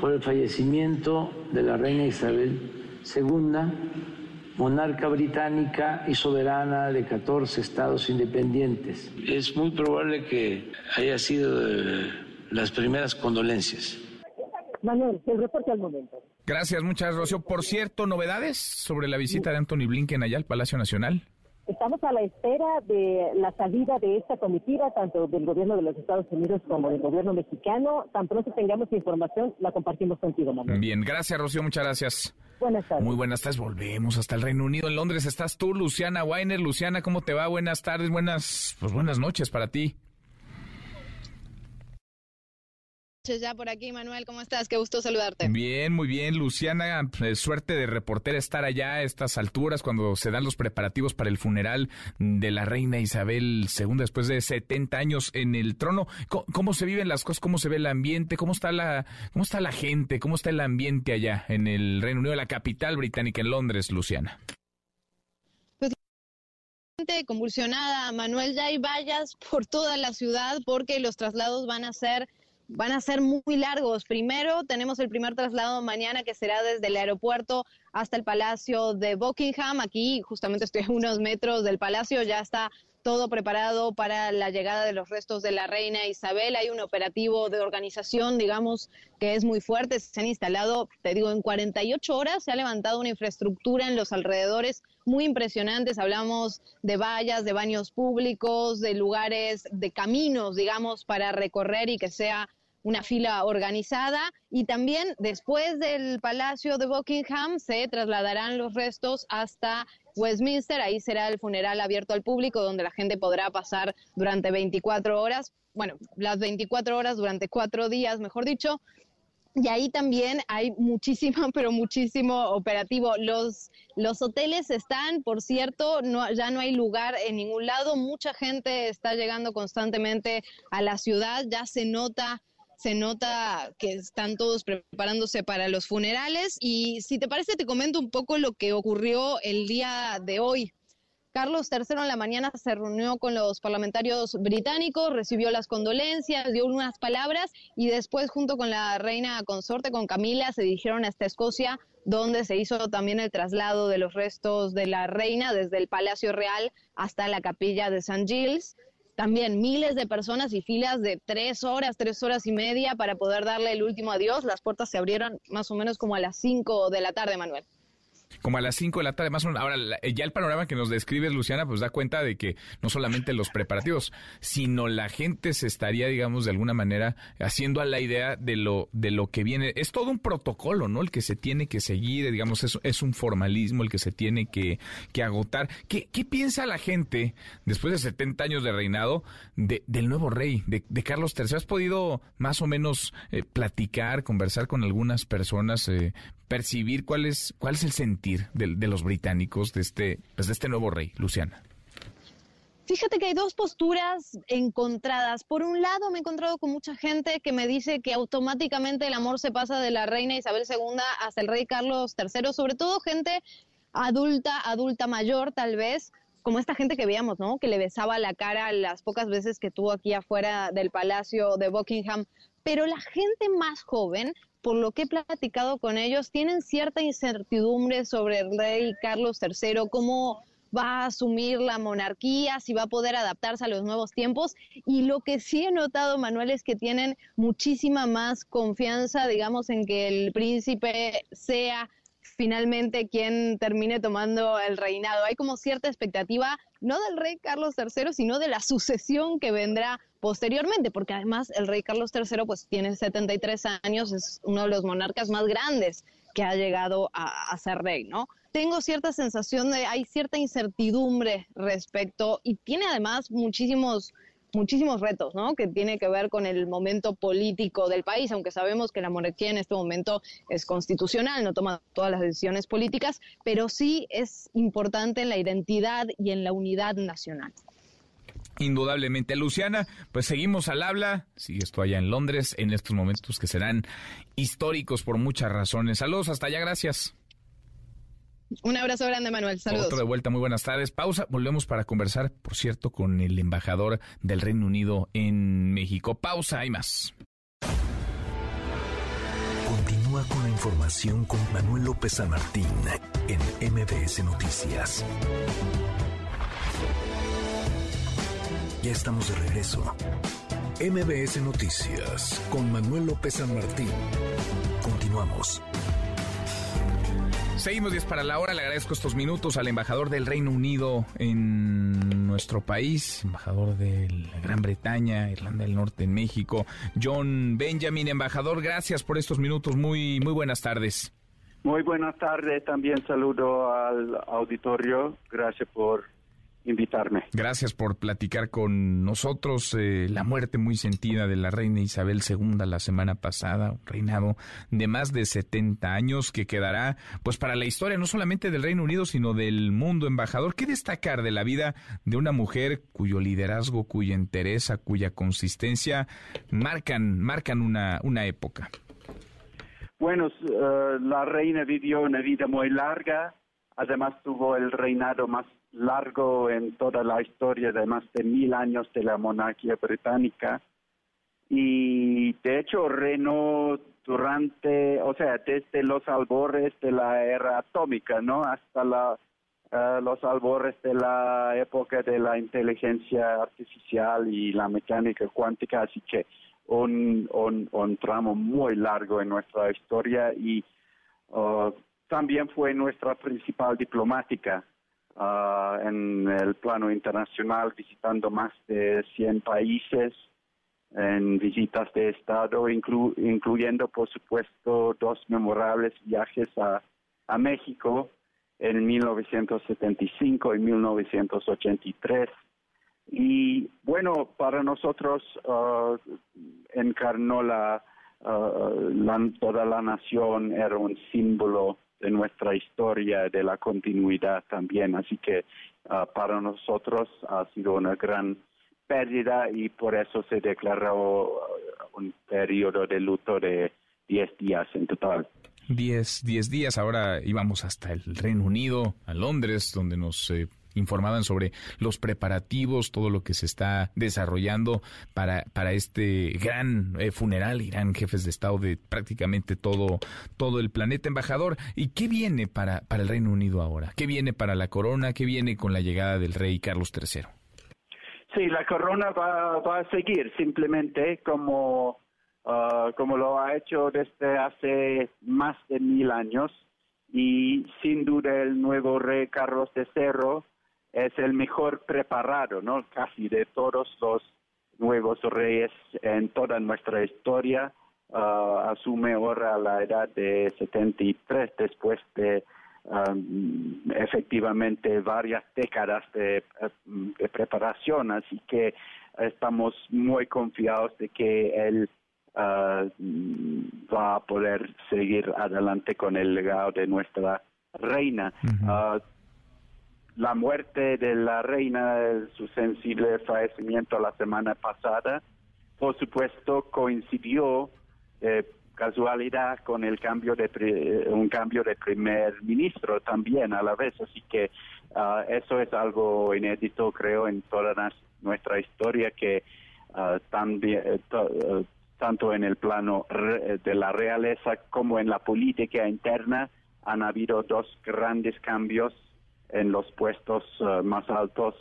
por el fallecimiento de la reina Isabel II, monarca británica y soberana de 14 estados independientes. Es muy probable que haya sido de las primeras condolencias. Manuel, el reporte al momento. Gracias, muchas gracias, Rocío. Por cierto, novedades sobre la visita de Anthony Blinken allá al Palacio Nacional. Estamos a la espera de la salida de esta comitiva, tanto del gobierno de los Estados Unidos como del gobierno mexicano. Tan pronto tengamos información, la compartimos contigo, Manuel. Bien, gracias, Rocío, muchas gracias. Buenas tardes. Muy buenas tardes, volvemos hasta el Reino Unido. En Londres estás tú, Luciana Weiner. Luciana, ¿cómo te va? Buenas tardes, buenas, pues buenas noches para ti. Ya por aquí, Manuel. ¿Cómo estás? Qué gusto saludarte. Bien, muy bien. Luciana, pues, suerte de reportera estar allá a estas alturas cuando se dan los preparativos para el funeral de la reina Isabel II después de 70 años en el trono. ¿Cómo, se viven las cosas? ¿Cómo se ve el ambiente? ¿Cómo está la, cómo está la gente? ¿Cómo está el ambiente allá en el Reino Unido, la capital británica, en Londres, Luciana? Pues convulsionada, Manuel, ya hay vallas por toda la ciudad porque los traslados van a ser van a ser muy largos. Primero tenemos el primer traslado mañana que será desde el aeropuerto hasta el Palacio de Buckingham. Aquí justamente estoy a unos metros del palacio, ya está todo preparado para la llegada de los restos de la reina Isabel. Hay un operativo de organización, digamos, que es muy fuerte. Se han instalado, te digo, en 48 horas se ha levantado una infraestructura en los alrededores muy impresionantes. Hablamos de vallas, de baños públicos, de lugares, de caminos, digamos, para recorrer y que sea una fila organizada y también después del Palacio de Buckingham se trasladarán los restos hasta Westminster, ahí será el funeral abierto al público donde la gente podrá pasar durante 24 horas, bueno, las 24 horas durante cuatro días, mejor dicho, y ahí también hay muchísimo, [LAUGHS] pero muchísimo operativo. Los, los hoteles están, por cierto, no, ya no hay lugar en ningún lado. Mucha gente está llegando constantemente a la ciudad. Ya se nota se nota que están todos preparándose para los funerales y si te parece te comento un poco lo que ocurrió el día de hoy. Carlos III en la mañana se reunió con los parlamentarios británicos, recibió las condolencias, dio unas palabras y después junto con la reina consorte, con Camila, se dirigieron hasta Escocia, donde se hizo también el traslado de los restos de la reina desde el Palacio Real hasta la capilla de St. Giles también miles de personas y filas de tres horas, tres horas y media para poder darle el último adiós. Las puertas se abrieron más o menos como a las cinco de la tarde, Manuel como a las 5 de la tarde, más o menos. Ahora, ya el panorama que nos describes, Luciana, pues da cuenta de que no solamente los preparativos, sino la gente se estaría, digamos, de alguna manera haciendo a la idea de lo, de lo que viene. Es todo un protocolo, ¿no? El que se tiene que seguir, digamos, es, es un formalismo el que se tiene que, que agotar. ¿Qué, ¿Qué, piensa la gente, después de 70 años de reinado, de, del nuevo rey, de, de, Carlos III? ¿Has podido más o menos eh, platicar, conversar con algunas personas, eh, percibir cuál es, cuál es el sentir de, los británicos de este, pues de este nuevo rey, Luciana. Fíjate que hay dos posturas encontradas. Por un lado, me he encontrado con mucha gente que me dice que automáticamente el amor se pasa de la reina Isabel II hasta el rey Carlos III, sobre todo gente adulta, adulta mayor tal vez, como esta gente que veíamos, ¿no? Que le besaba la cara las pocas veces que tuvo aquí afuera del palacio de Buckingham. Pero la gente más joven por lo que he platicado con ellos, tienen cierta incertidumbre sobre el rey Carlos III, cómo va a asumir la monarquía, si va a poder adaptarse a los nuevos tiempos. Y lo que sí he notado, Manuel, es que tienen muchísima más confianza, digamos, en que el príncipe sea finalmente quien termine tomando el reinado. Hay como cierta expectativa, no del rey Carlos III, sino de la sucesión que vendrá posteriormente, porque además el rey Carlos III pues tiene 73 años, es uno de los monarcas más grandes que ha llegado a, a ser rey, ¿no? Tengo cierta sensación de, hay cierta incertidumbre respecto, y tiene además muchísimos muchísimos retos, ¿no? Que tiene que ver con el momento político del país, aunque sabemos que la monarquía en este momento es constitucional, no toma todas las decisiones políticas, pero sí es importante en la identidad y en la unidad nacional. Indudablemente. Luciana, pues seguimos al habla. Sigue esto allá en Londres en estos momentos que serán históricos por muchas razones. Saludos, hasta allá, gracias. Un abrazo grande, Manuel. Saludos. Otro de vuelta, muy buenas tardes. Pausa, volvemos para conversar, por cierto, con el embajador del Reino Unido en México. Pausa, hay más. Continúa con la información con Manuel López San Martín en MBS Noticias. Ya estamos de regreso. MBS Noticias con Manuel López San Martín. Continuamos. Seguimos 10 para la hora. Le agradezco estos minutos al embajador del Reino Unido en nuestro país, embajador de la Gran Bretaña, Irlanda del Norte, en México, John Benjamin. Embajador, gracias por estos minutos. Muy, muy buenas tardes. Muy buenas tardes. También saludo al auditorio. Gracias por invitarme. Gracias por platicar con nosotros. Eh, la muerte muy sentida de la reina Isabel II la semana pasada, un reinado de más de 70 años que quedará pues para la historia no solamente del Reino Unido, sino del mundo embajador. ¿Qué destacar de la vida de una mujer cuyo liderazgo, cuya entereza, cuya consistencia marcan, marcan una, una época? Bueno, eh, la reina vivió una vida muy larga, además tuvo el reinado más largo en toda la historia de más de mil años de la monarquía británica. Y de hecho reinó durante, o sea, desde los albores de la era atómica, ¿no? Hasta la eh, los albores de la época de la inteligencia artificial y la mecánica cuántica, así que un, un, un tramo muy largo en nuestra historia y uh, también fue nuestra principal diplomática uh, en el plano internacional, visitando más de 100 países en visitas de Estado, inclu incluyendo, por supuesto, dos memorables viajes a, a México en 1975 y 1983. Y bueno, para nosotros uh, encarnó la, uh, la, toda la nación, era un símbolo de nuestra historia, de la continuidad también. Así que uh, para nosotros ha sido una gran pérdida y por eso se declaró un periodo de luto de 10 días en total. 10 días, ahora íbamos hasta el Reino Unido, a Londres, donde nos eh, informaban sobre los preparativos, todo lo que se está desarrollando para, para este gran eh, funeral. Irán jefes de Estado de prácticamente todo, todo el planeta. Embajador, ¿y qué viene para, para el Reino Unido ahora? ¿Qué viene para la corona? ¿Qué viene con la llegada del rey Carlos III? Sí, la corona va, va a seguir simplemente como, uh, como lo ha hecho desde hace más de mil años y sin duda el nuevo rey Carlos III es el mejor preparado, ¿no? Casi de todos los nuevos reyes en toda nuestra historia. Uh, asume ahora la edad de 73 después de um, efectivamente varias décadas de, de, preparación, así que estamos muy confiados de que él uh, va a poder seguir adelante con el legado de nuestra reina. Uh -huh. La muerte de la reina, su sensible fallecimiento la semana pasada, por supuesto coincidió eh, casualidad con el cambio de eh, un cambio de primer ministro también a la vez, así que uh, eso es algo inédito creo en toda nuestra historia que uh, también eh, to, tanto en el plano de la realeza como en la política interna han habido dos grandes cambios en los puestos uh, más altos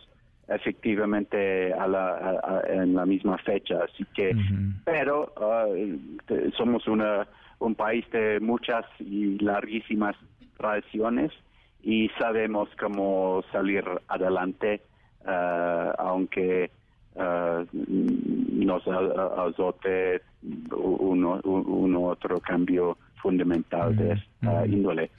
efectivamente a la, a, a, en la misma fecha. Así que, uh -huh. pero uh, somos una, un país de muchas y larguísimas tradiciones y sabemos cómo salir adelante, uh, aunque nos azote uno, uno otro cambio fundamental de esta uh, índole.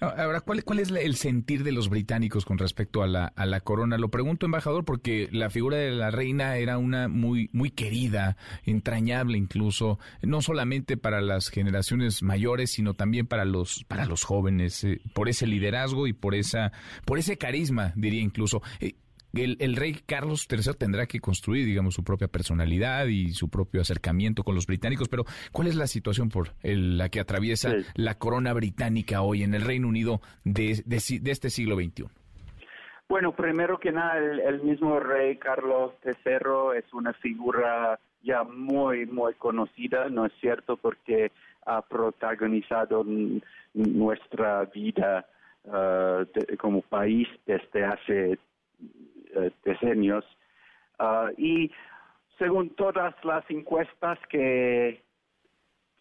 Ahora, ¿cuál, ¿cuál es el sentir de los británicos con respecto a la, a la corona? Lo pregunto, embajador, porque la figura de la reina era una muy, muy querida, entrañable incluso, no solamente para las generaciones mayores, sino también para los, para los jóvenes, eh, por ese liderazgo y por esa, por ese carisma, diría incluso. Eh, el, el, rey Carlos III tendrá que construir, digamos, su propia personalidad y su propio acercamiento con los británicos, pero ¿cuál es la situación por el, la que atraviesa sí. la corona británica hoy en el Reino Unido de, de, de, este siglo XXI? Bueno, primero que nada, el, el mismo rey Carlos III es una figura ya muy, muy conocida, ¿no es cierto? Porque ha protagonizado nuestra vida uh, de, como país desde hace uh, decenios. Uh, y según todas las encuestas que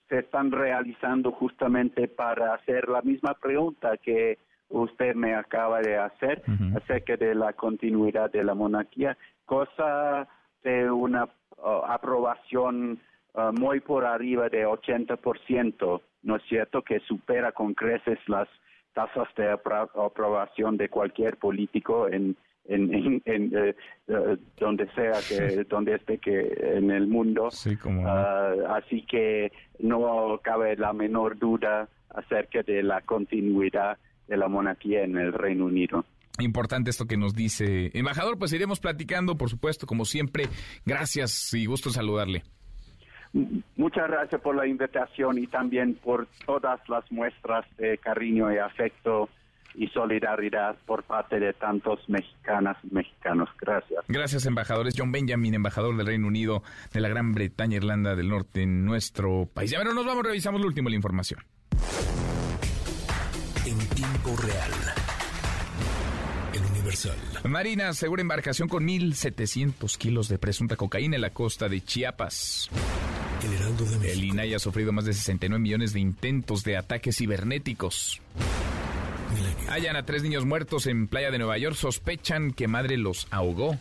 se están realizando justamente para hacer la misma pregunta que usted me acaba de hacer uh -huh. acerca de la continuidad de la monarquía, cosa de una uh, aprobación uh, muy por arriba de 80%, ¿no es cierto?, que supera con creces las tasas de apro aprobación de cualquier político en en, en, en eh, uh, donde sea que donde esté que en el mundo sí, como no. uh, así que no cabe la menor duda acerca de la continuidad de la monarquía en el Reino Unido. Importante esto que nos dice. Embajador, pues iremos platicando, por supuesto, como siempre. Gracias y gusto saludarle. Muchas gracias por la invitación y también por todas las muestras de cariño y afecto y solidaridad por parte de tantos mexicanas y mexicanos. Gracias. Gracias, embajadores. John Benjamin, embajador del Reino Unido, de la Gran Bretaña, Irlanda del Norte, en nuestro país. Ya bueno, nos vamos, revisamos lo último, la información. En tiempo real Universal. Marina asegura embarcación con 1.700 kilos de presunta cocaína en la costa de Chiapas. El de. El INAI ha sufrido más de 69 millones de intentos de ataques cibernéticos. Hallan a tres niños muertos en playa de Nueva York. Sospechan que madre los ahogó.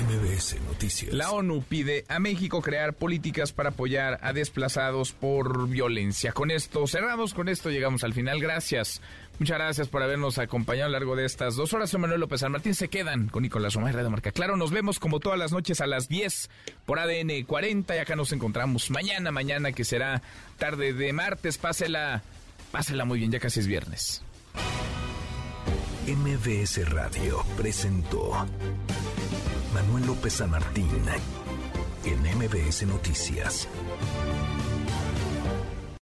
MBS Noticias. La ONU pide a México crear políticas para apoyar a desplazados por violencia. Con esto cerramos, con esto llegamos al final. Gracias. Muchas gracias por habernos acompañado a lo largo de estas dos horas. Soy Manuel López San Martín. Se quedan con Nicolás Omar de Marca. Claro, nos vemos como todas las noches a las 10 por ADN 40 y acá nos encontramos mañana, mañana que será tarde de martes. Pásela, pásela muy bien, ya casi es viernes. MBS Radio presentó Manuel López San Martín en MBS Noticias.